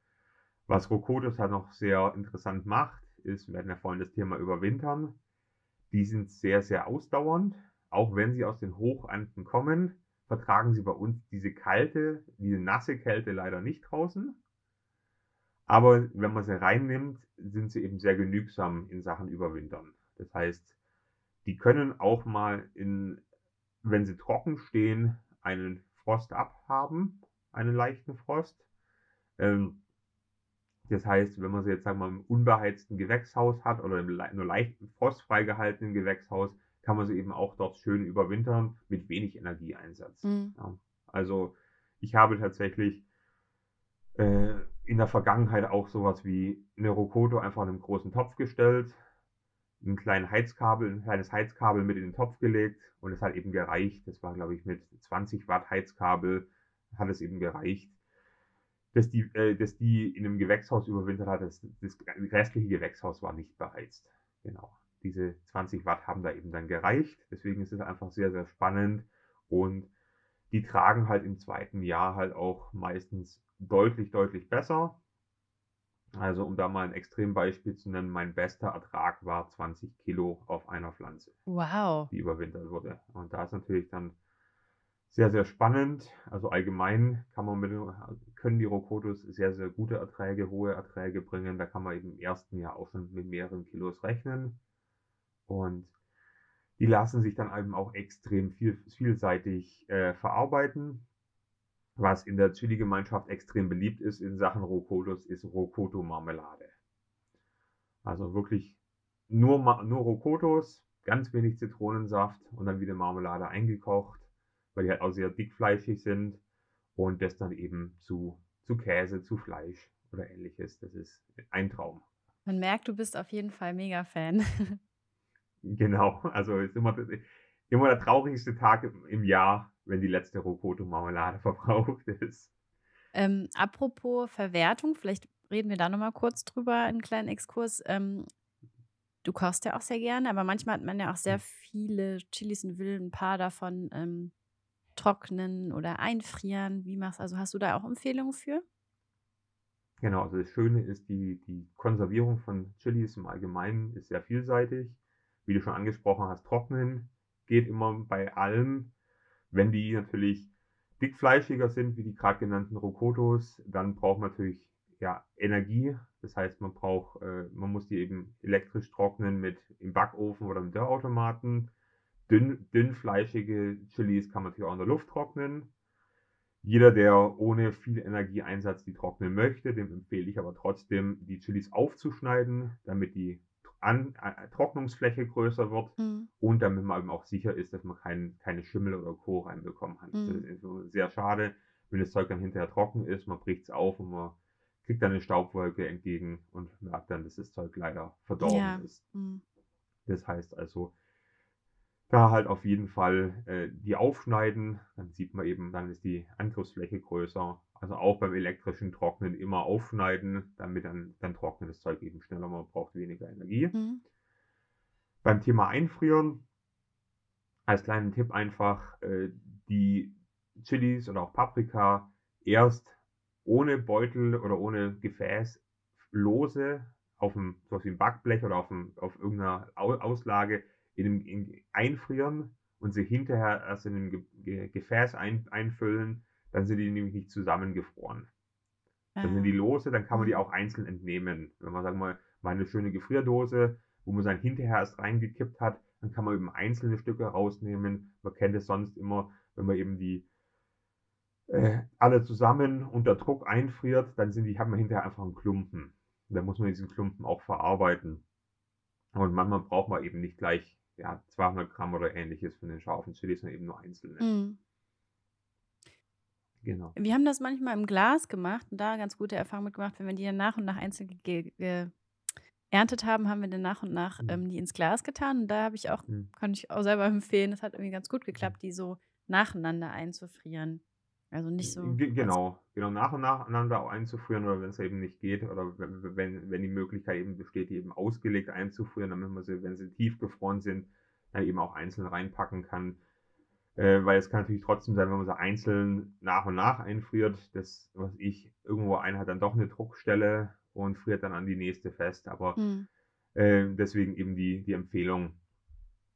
Was Rokotos halt noch sehr interessant macht, ist, wir hatten ja vorhin das Thema Überwintern. Die sind sehr, sehr ausdauernd. Auch wenn sie aus den Hochanden kommen, vertragen sie bei uns diese kalte, diese nasse Kälte leider nicht draußen. Aber wenn man sie reinnimmt, sind sie eben sehr genügsam in Sachen Überwintern. Das heißt, die können auch mal in, wenn sie trocken stehen, einen Frost abhaben, einen leichten Frost. Ähm, das heißt, wenn man sie jetzt sagen wir mal im unbeheizten Gewächshaus hat oder im nur leicht frostfrei gehaltenen Gewächshaus, kann man sie eben auch dort schön überwintern mit wenig Energieeinsatz. Mhm. Ja, also ich habe tatsächlich äh, in der Vergangenheit auch sowas wie eine Rokoto einfach in einem großen Topf gestellt, ein kleines Heizkabel, ein kleines Heizkabel mit in den Topf gelegt und es hat eben gereicht. Das war, glaube ich, mit 20 Watt Heizkabel hat es eben gereicht, dass die, äh, dass die in einem Gewächshaus überwintert hat. Das, das restliche Gewächshaus war nicht beheizt. Genau diese 20 Watt haben da eben dann gereicht. Deswegen ist es einfach sehr, sehr spannend und die tragen halt im zweiten Jahr halt auch meistens deutlich, deutlich besser. Also um da mal ein Extrembeispiel zu nennen, mein bester Ertrag war 20 Kilo auf einer Pflanze. Wow. Die überwintert wurde. Und da ist natürlich dann sehr, sehr spannend. Also allgemein kann man mit, können die Rokotos sehr, sehr gute Erträge, hohe Erträge bringen. Da kann man eben im ersten Jahr auch schon mit mehreren Kilos rechnen. Und die lassen sich dann eben auch extrem viel, vielseitig äh, verarbeiten. Was in der Chili-Gemeinschaft extrem beliebt ist in Sachen Rokotos, ist Rokoto-Marmelade. Also wirklich nur, nur Rokotos, ganz wenig Zitronensaft und dann wieder Marmelade eingekocht, weil die halt auch sehr dickfleischig sind und das dann eben zu, zu Käse, zu Fleisch oder ähnliches. Das ist ein Traum. Man merkt, du bist auf jeden Fall mega Fan. Genau, also ist immer, immer der traurigste Tag im, Jahr, wenn die letzte Rokoto-Marmelade verbraucht ist. Ähm, apropos Verwertung, vielleicht reden wir da nochmal kurz drüber, einen kleinen Exkurs. Ähm, du kochst ja auch sehr gerne, aber manchmal hat man ja auch sehr hm. viele Chilis und will ein paar davon ähm, trocknen oder einfrieren. Wie machst also hast du da auch Empfehlungen für? Genau, also das Schöne ist, die, die Konservierung von Chilis im Allgemeinen ist sehr vielseitig wie du schon angesprochen hast, trocknen geht immer bei allem. Wenn die natürlich dickfleischiger sind, wie die gerade genannten Rokotos, dann braucht man natürlich ja, Energie. Das heißt, man braucht, äh, man muss die eben elektrisch trocknen mit im Backofen oder im Dörrautomaten. Dünn, dünnfleischige Chilis kann man natürlich auch in der Luft trocknen. Jeder, der ohne viel Energieeinsatz die trocknen möchte, dem empfehle ich aber trotzdem, die Chilis aufzuschneiden, damit die An äh, Trocknungsfläche größer wird Mhm. und damit man eben auch sicher ist, dass man kein keine Schimmel oder Co. reinbekommen hat. Das Mhm. ist so sehr schade, wenn das Zeug dann hinterher trocken ist, man bricht's auf und man kriegt dann 'ne Staubwolke entgegen und merkt dann, dass das Zeug leider verdorben Ja. ist. Mhm. Das heißt also da halt auf jeden Fall, äh, die aufschneiden, dann sieht man eben dann ist die Angriffsfläche größer. Also auch beim elektrischen Trocknen immer aufschneiden, damit dann dann trocknet das Zeug eben schneller, man braucht weniger Energie. Mhm. Beim Thema Einfrieren als kleinen Tipp einfach, äh, die Chilis oder auch Paprika erst ohne Beutel oder ohne Gefäß lose so was wie 'n Backblech oder auf irgend 'ner Au Auslage in 'nem in einfrieren und sie hinterher erst in Ge Ge Gefäß ein einfüllen, dann sind die nämlich nicht zusammengefroren. Dann sind die Ah. lose, dann kann man die Mhm. auch einzeln entnehmen. Wenn man, sagen wir mal mal 'ne schöne Gefrierdose, wo man dann hinterher erst reingekippt hat, dann kann man eben einzelne Stücke rausnehmen. Man kennt es sonst immer, wenn man eben die äh, alle zusammen unter Druck einfriert, dann sind die hat man hinterher einfach 'n Klumpen. Dann muss man diesen Klumpen auch verarbeiten. Und manchmal braucht man eben nicht gleich, ja, 200 Gramm oder Ähnliches von den scharfen Chilis, sondern eben nur einzelne. Mhm. Genau. Wir haben das manchmal im Glas gemacht und da ganz gute Erfahrungen mit gemacht. Wenn wir die dann nach und nach einzeln ge ge geerntet haben, haben wir dann nach und nach, Mhm. ähm, die ins Glas getan. Und da habe ich auch Mhm. kann ich auch selber empfehlen, das hat irgendwie ganz gut Mhm. geklappt, die so nacheinander einzufrieren. Also nicht so genau, genau, nach und nacheinander auch einzufrieren oder wenn's eben nicht geht oder we wenn wenn die Möglichkeit eben besteht, die eben ausgelegt einzufrieren, damit man sie, wenn sie tiefgefroren sind, dann eben auch einzeln reinpacken kann. Äh, weil es kann natürlich trotzdem sein, wenn man sie einzeln nach und nach einfriert, dass, was ich, irgendwo einer hat dann doch 'ne Druckstelle und friert dann an die nächste fest. Aber, Mhm. äh, deswegen eben die die Empfehlung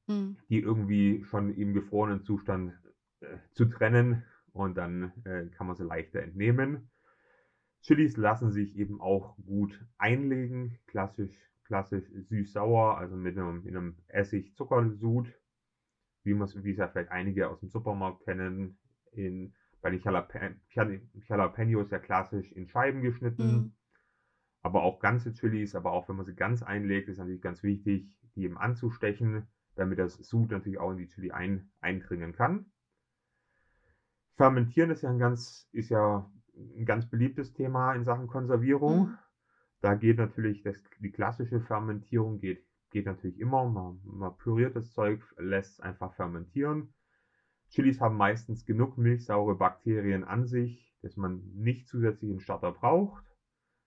Mhm. die irgendwie schon im gefrorenen Zustand, äh, zu trennen und dann, äh, kann man sie leichter entnehmen. Chilis lassen sich eben auch gut einlegen, klassisch klassisch süß-sauer, also mit 'nem mit 'nem Essig-Zuckersud, wie man's wie's ja vielleicht einige aus'm Supermarkt kennen. In bei den Jalapa Jal Jalapeños ja klassisch in Scheiben Mhm. geschnitten, aber auch ganze Chilis, aber auch wenn man sie ganz einlegt, ist natürlich ganz wichtig, die eben anzustechen, damit das Sud natürlich auch in die Chili ein eindringen kann. Fermentieren ist ja 'n ganz ist ja 'n ganz beliebtes Thema in Sachen Konservierung. Mhm. Da geht natürlich das die klassische Fermentierung geht geht natürlich immer. Man man püriert das Zeug, lässt's einfach fermentieren. Chilis haben meistens genug milchsaure Bakterien an sich, dass man nicht zusätzlich 'n Starter braucht.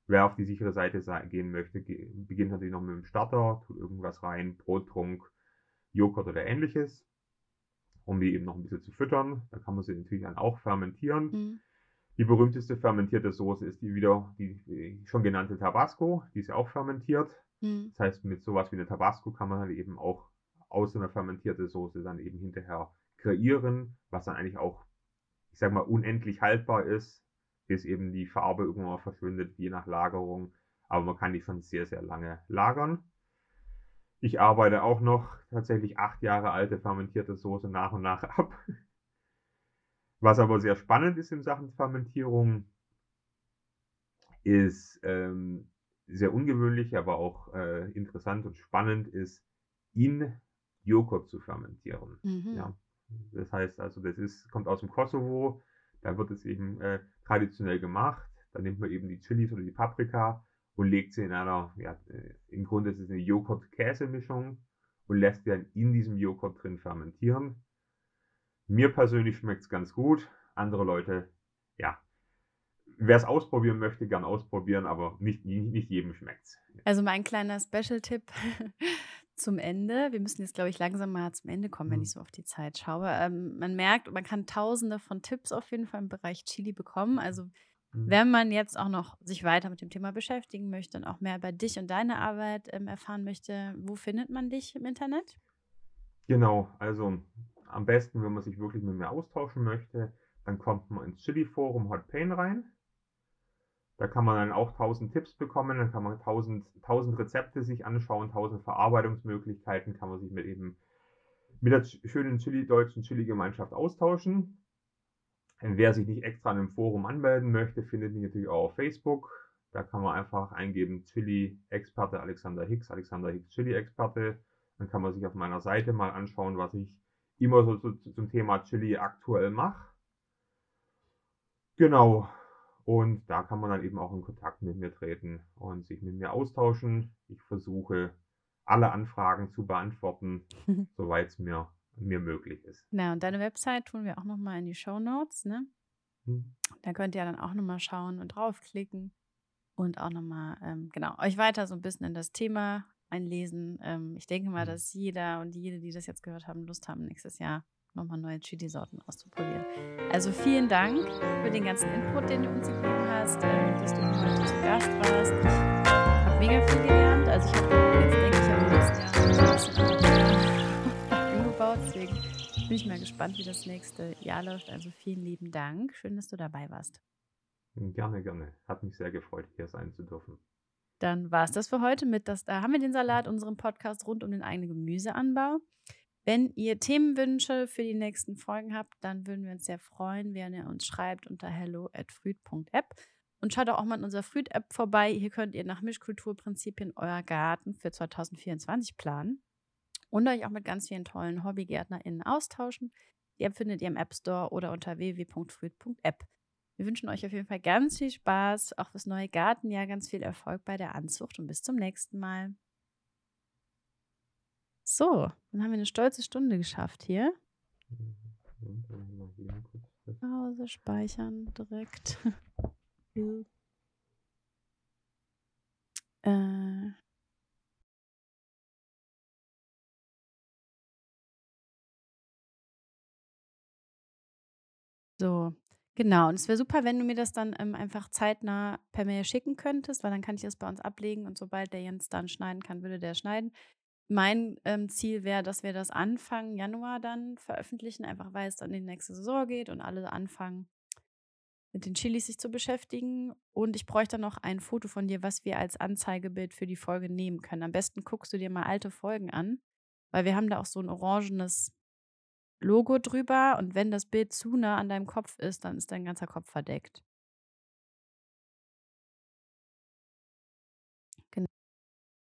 Wer auf die sichere Seite sei gehen möchte, beginnt natürlich noch mit'm Starter, tut irgendwas rein, Brottrunk, Joghurt oder Ähnliches, um die eben noch 'n bisschen zu füttern. Dann kann man sie natürlich dann auch fermentieren. Mhm. Die berühmteste fermentierte Soße ist die wieder die die schon genannte Tabasco, die ist ja auch fermentiert. Mhm. Das heißt, mit so was wie 'ne Tabasco kann man halt eben auch aus so 'ner fermentierte Soße dann eben hinterher kreieren, was dann eigentlich auch, ich sage mal, unendlich haltbar ist, bis eben die Farbe irgendwann mal verschwindet, je nach Lagerung. Aber man kann die schon sehr, sehr lange lagern. Ich arbeite auch noch tatsächlich 8 Jahre alte fermentierte Soße nach und nach ab. Was aber sehr spannend ist in Sachen Fermentierung ist, ähm, sehr ungewöhnlich, aber auch, äh, interessant und spannend ist, in Joghurt zu fermentieren. Mhm. Ja. Das heißt also, das ist kommt aus'm Kosovo, da wird es eben, äh, traditionell gemacht. Da nimmt man eben die Chilis oder die Paprika und legt sie in einer, ja, äh, im Grunde ist es 'ne Joghurt-Käse-Mischung und lässt die dann in diesem Joghurt drin fermentieren. Mir persönlich schmeckt's ganz gut, andere Leute, ja. Wer's ausprobieren möchte, gern ausprobieren, aber nicht nie nicht jedem schmeckt's. Also mein kleiner Special-Tipp zum Ende. Wir müssen jetzt, glaube ich, langsam mal zum Ende kommen, wenn ich Mhm. so auf die Zeit schaue. Ähm, man merkt, man kann Tausende von Tipps auf jeden Fall im Bereich Chili bekommen. Also. Wenn man jetzt auch noch sich weiter mit dem Thema beschäftigen möchte und auch mehr über dich und deine Arbeit, ähm, erfahren möchte, wo findet man dich im Internet? Genau, also am besten, wenn man sich wirklich mit mir austauschen möchte, dann kommt man ins Chili-Forum Hot Pain rein. Da kann man dann auch 1000 Tipps bekommen, dann kann man 1000 1000 Rezepte sich anschauen, 1000 Verarbeitungsmöglichkeiten, kann man sich mit eben mit der sch schönen Chili deutschen Chili-Gemeinschaft austauschen. Wer sich nicht extra in 'nem Forum anmelden möchte, findet mich natürlich auch auf Facebook. Da kann man einfach eingeben Chili-Experte Alexander Hicks, Alexander Hicks Chili-Experte. Dann kann man sich auf meiner Seite mal anschauen, was ich immer so zum Thema Chili aktuell mache. Genau. Und da kann man dann eben auch in Kontakt mit mir treten und sich mit mir austauschen. Ich versuche alle Anfragen zu beantworten, soweit es mir, mir möglich ist. Na, und deine Website tun wir auch nochmal in die Show Notes, ne? Hm. Da könnt ihr dann auch nochmal schauen und draufklicken und auch nochmal, ähm, genau, euch weiter so ein bisschen in das Thema einlesen. Ähm, ich denke mal, mhm. dass jeder und jede, die das jetzt gehört haben, Lust haben, nächstes Jahr nochmal neue Chili-Sorten auszuprobieren. Also vielen Dank für den ganzen Input, den du uns gegeben hast, äh, dass du heute zu Gast warst. Ich habe mega viel gelernt. Also ich habe jetzt, denke ich, im letzten Jahr ein bisschen bin ich mal gespannt, wie das nächste Jahr läuft. Also vielen lieben Dank. Schön, dass du dabei warst. Gerne, gerne. Hat mich sehr gefreut, hier sein zu dürfen. Dann war es das für heute mit das Da haben wir den Salat, unserem Podcast rund um den eigenen Gemüseanbau. Wenn ihr Themenwünsche für die nächsten Folgen habt, dann würden wir uns sehr freuen, wenn ihr uns schreibt unter hello@früd.app und schaut auch mal in unserer Früd-App vorbei. Hier könnt ihr nach Mischkulturprinzipien euer Garten für 2024 planen und euch auch mit ganz vielen tollen HobbygärtnerInnen austauschen. Die App findet ihr im App Store oder unter www.früd.app. Wir wünschen euch auf jeden Fall ganz viel Spaß, auch fürs neue Gartenjahr ganz viel Erfolg bei der Anzucht und bis zum nächsten Mal. So, dann haben wir eine stolze Stunde geschafft hier. Pause speichern direkt. äh. So, Genau, und es wäre super, wenn du mir das dann ähm, einfach zeitnah per Mail schicken könntest, weil dann kann ich das bei uns ablegen und sobald der Jens dann schneiden kann, würde der schneiden. Mein ähm, Ziel wäre, dass wir das Anfang Januar dann veröffentlichen, einfach weil es dann in die nächste Saison geht und alle anfangen, mit den Chilis sich zu beschäftigen. Und ich bräuchte noch ein Foto von dir, was wir als Anzeigebild für die Folge nehmen können. Am besten guckst du dir mal alte Folgen an, weil wir haben da auch so ein orangenes Logo drüber und wenn das Bild zu nah an deinem Kopf ist, dann ist dein ganzer Kopf verdeckt.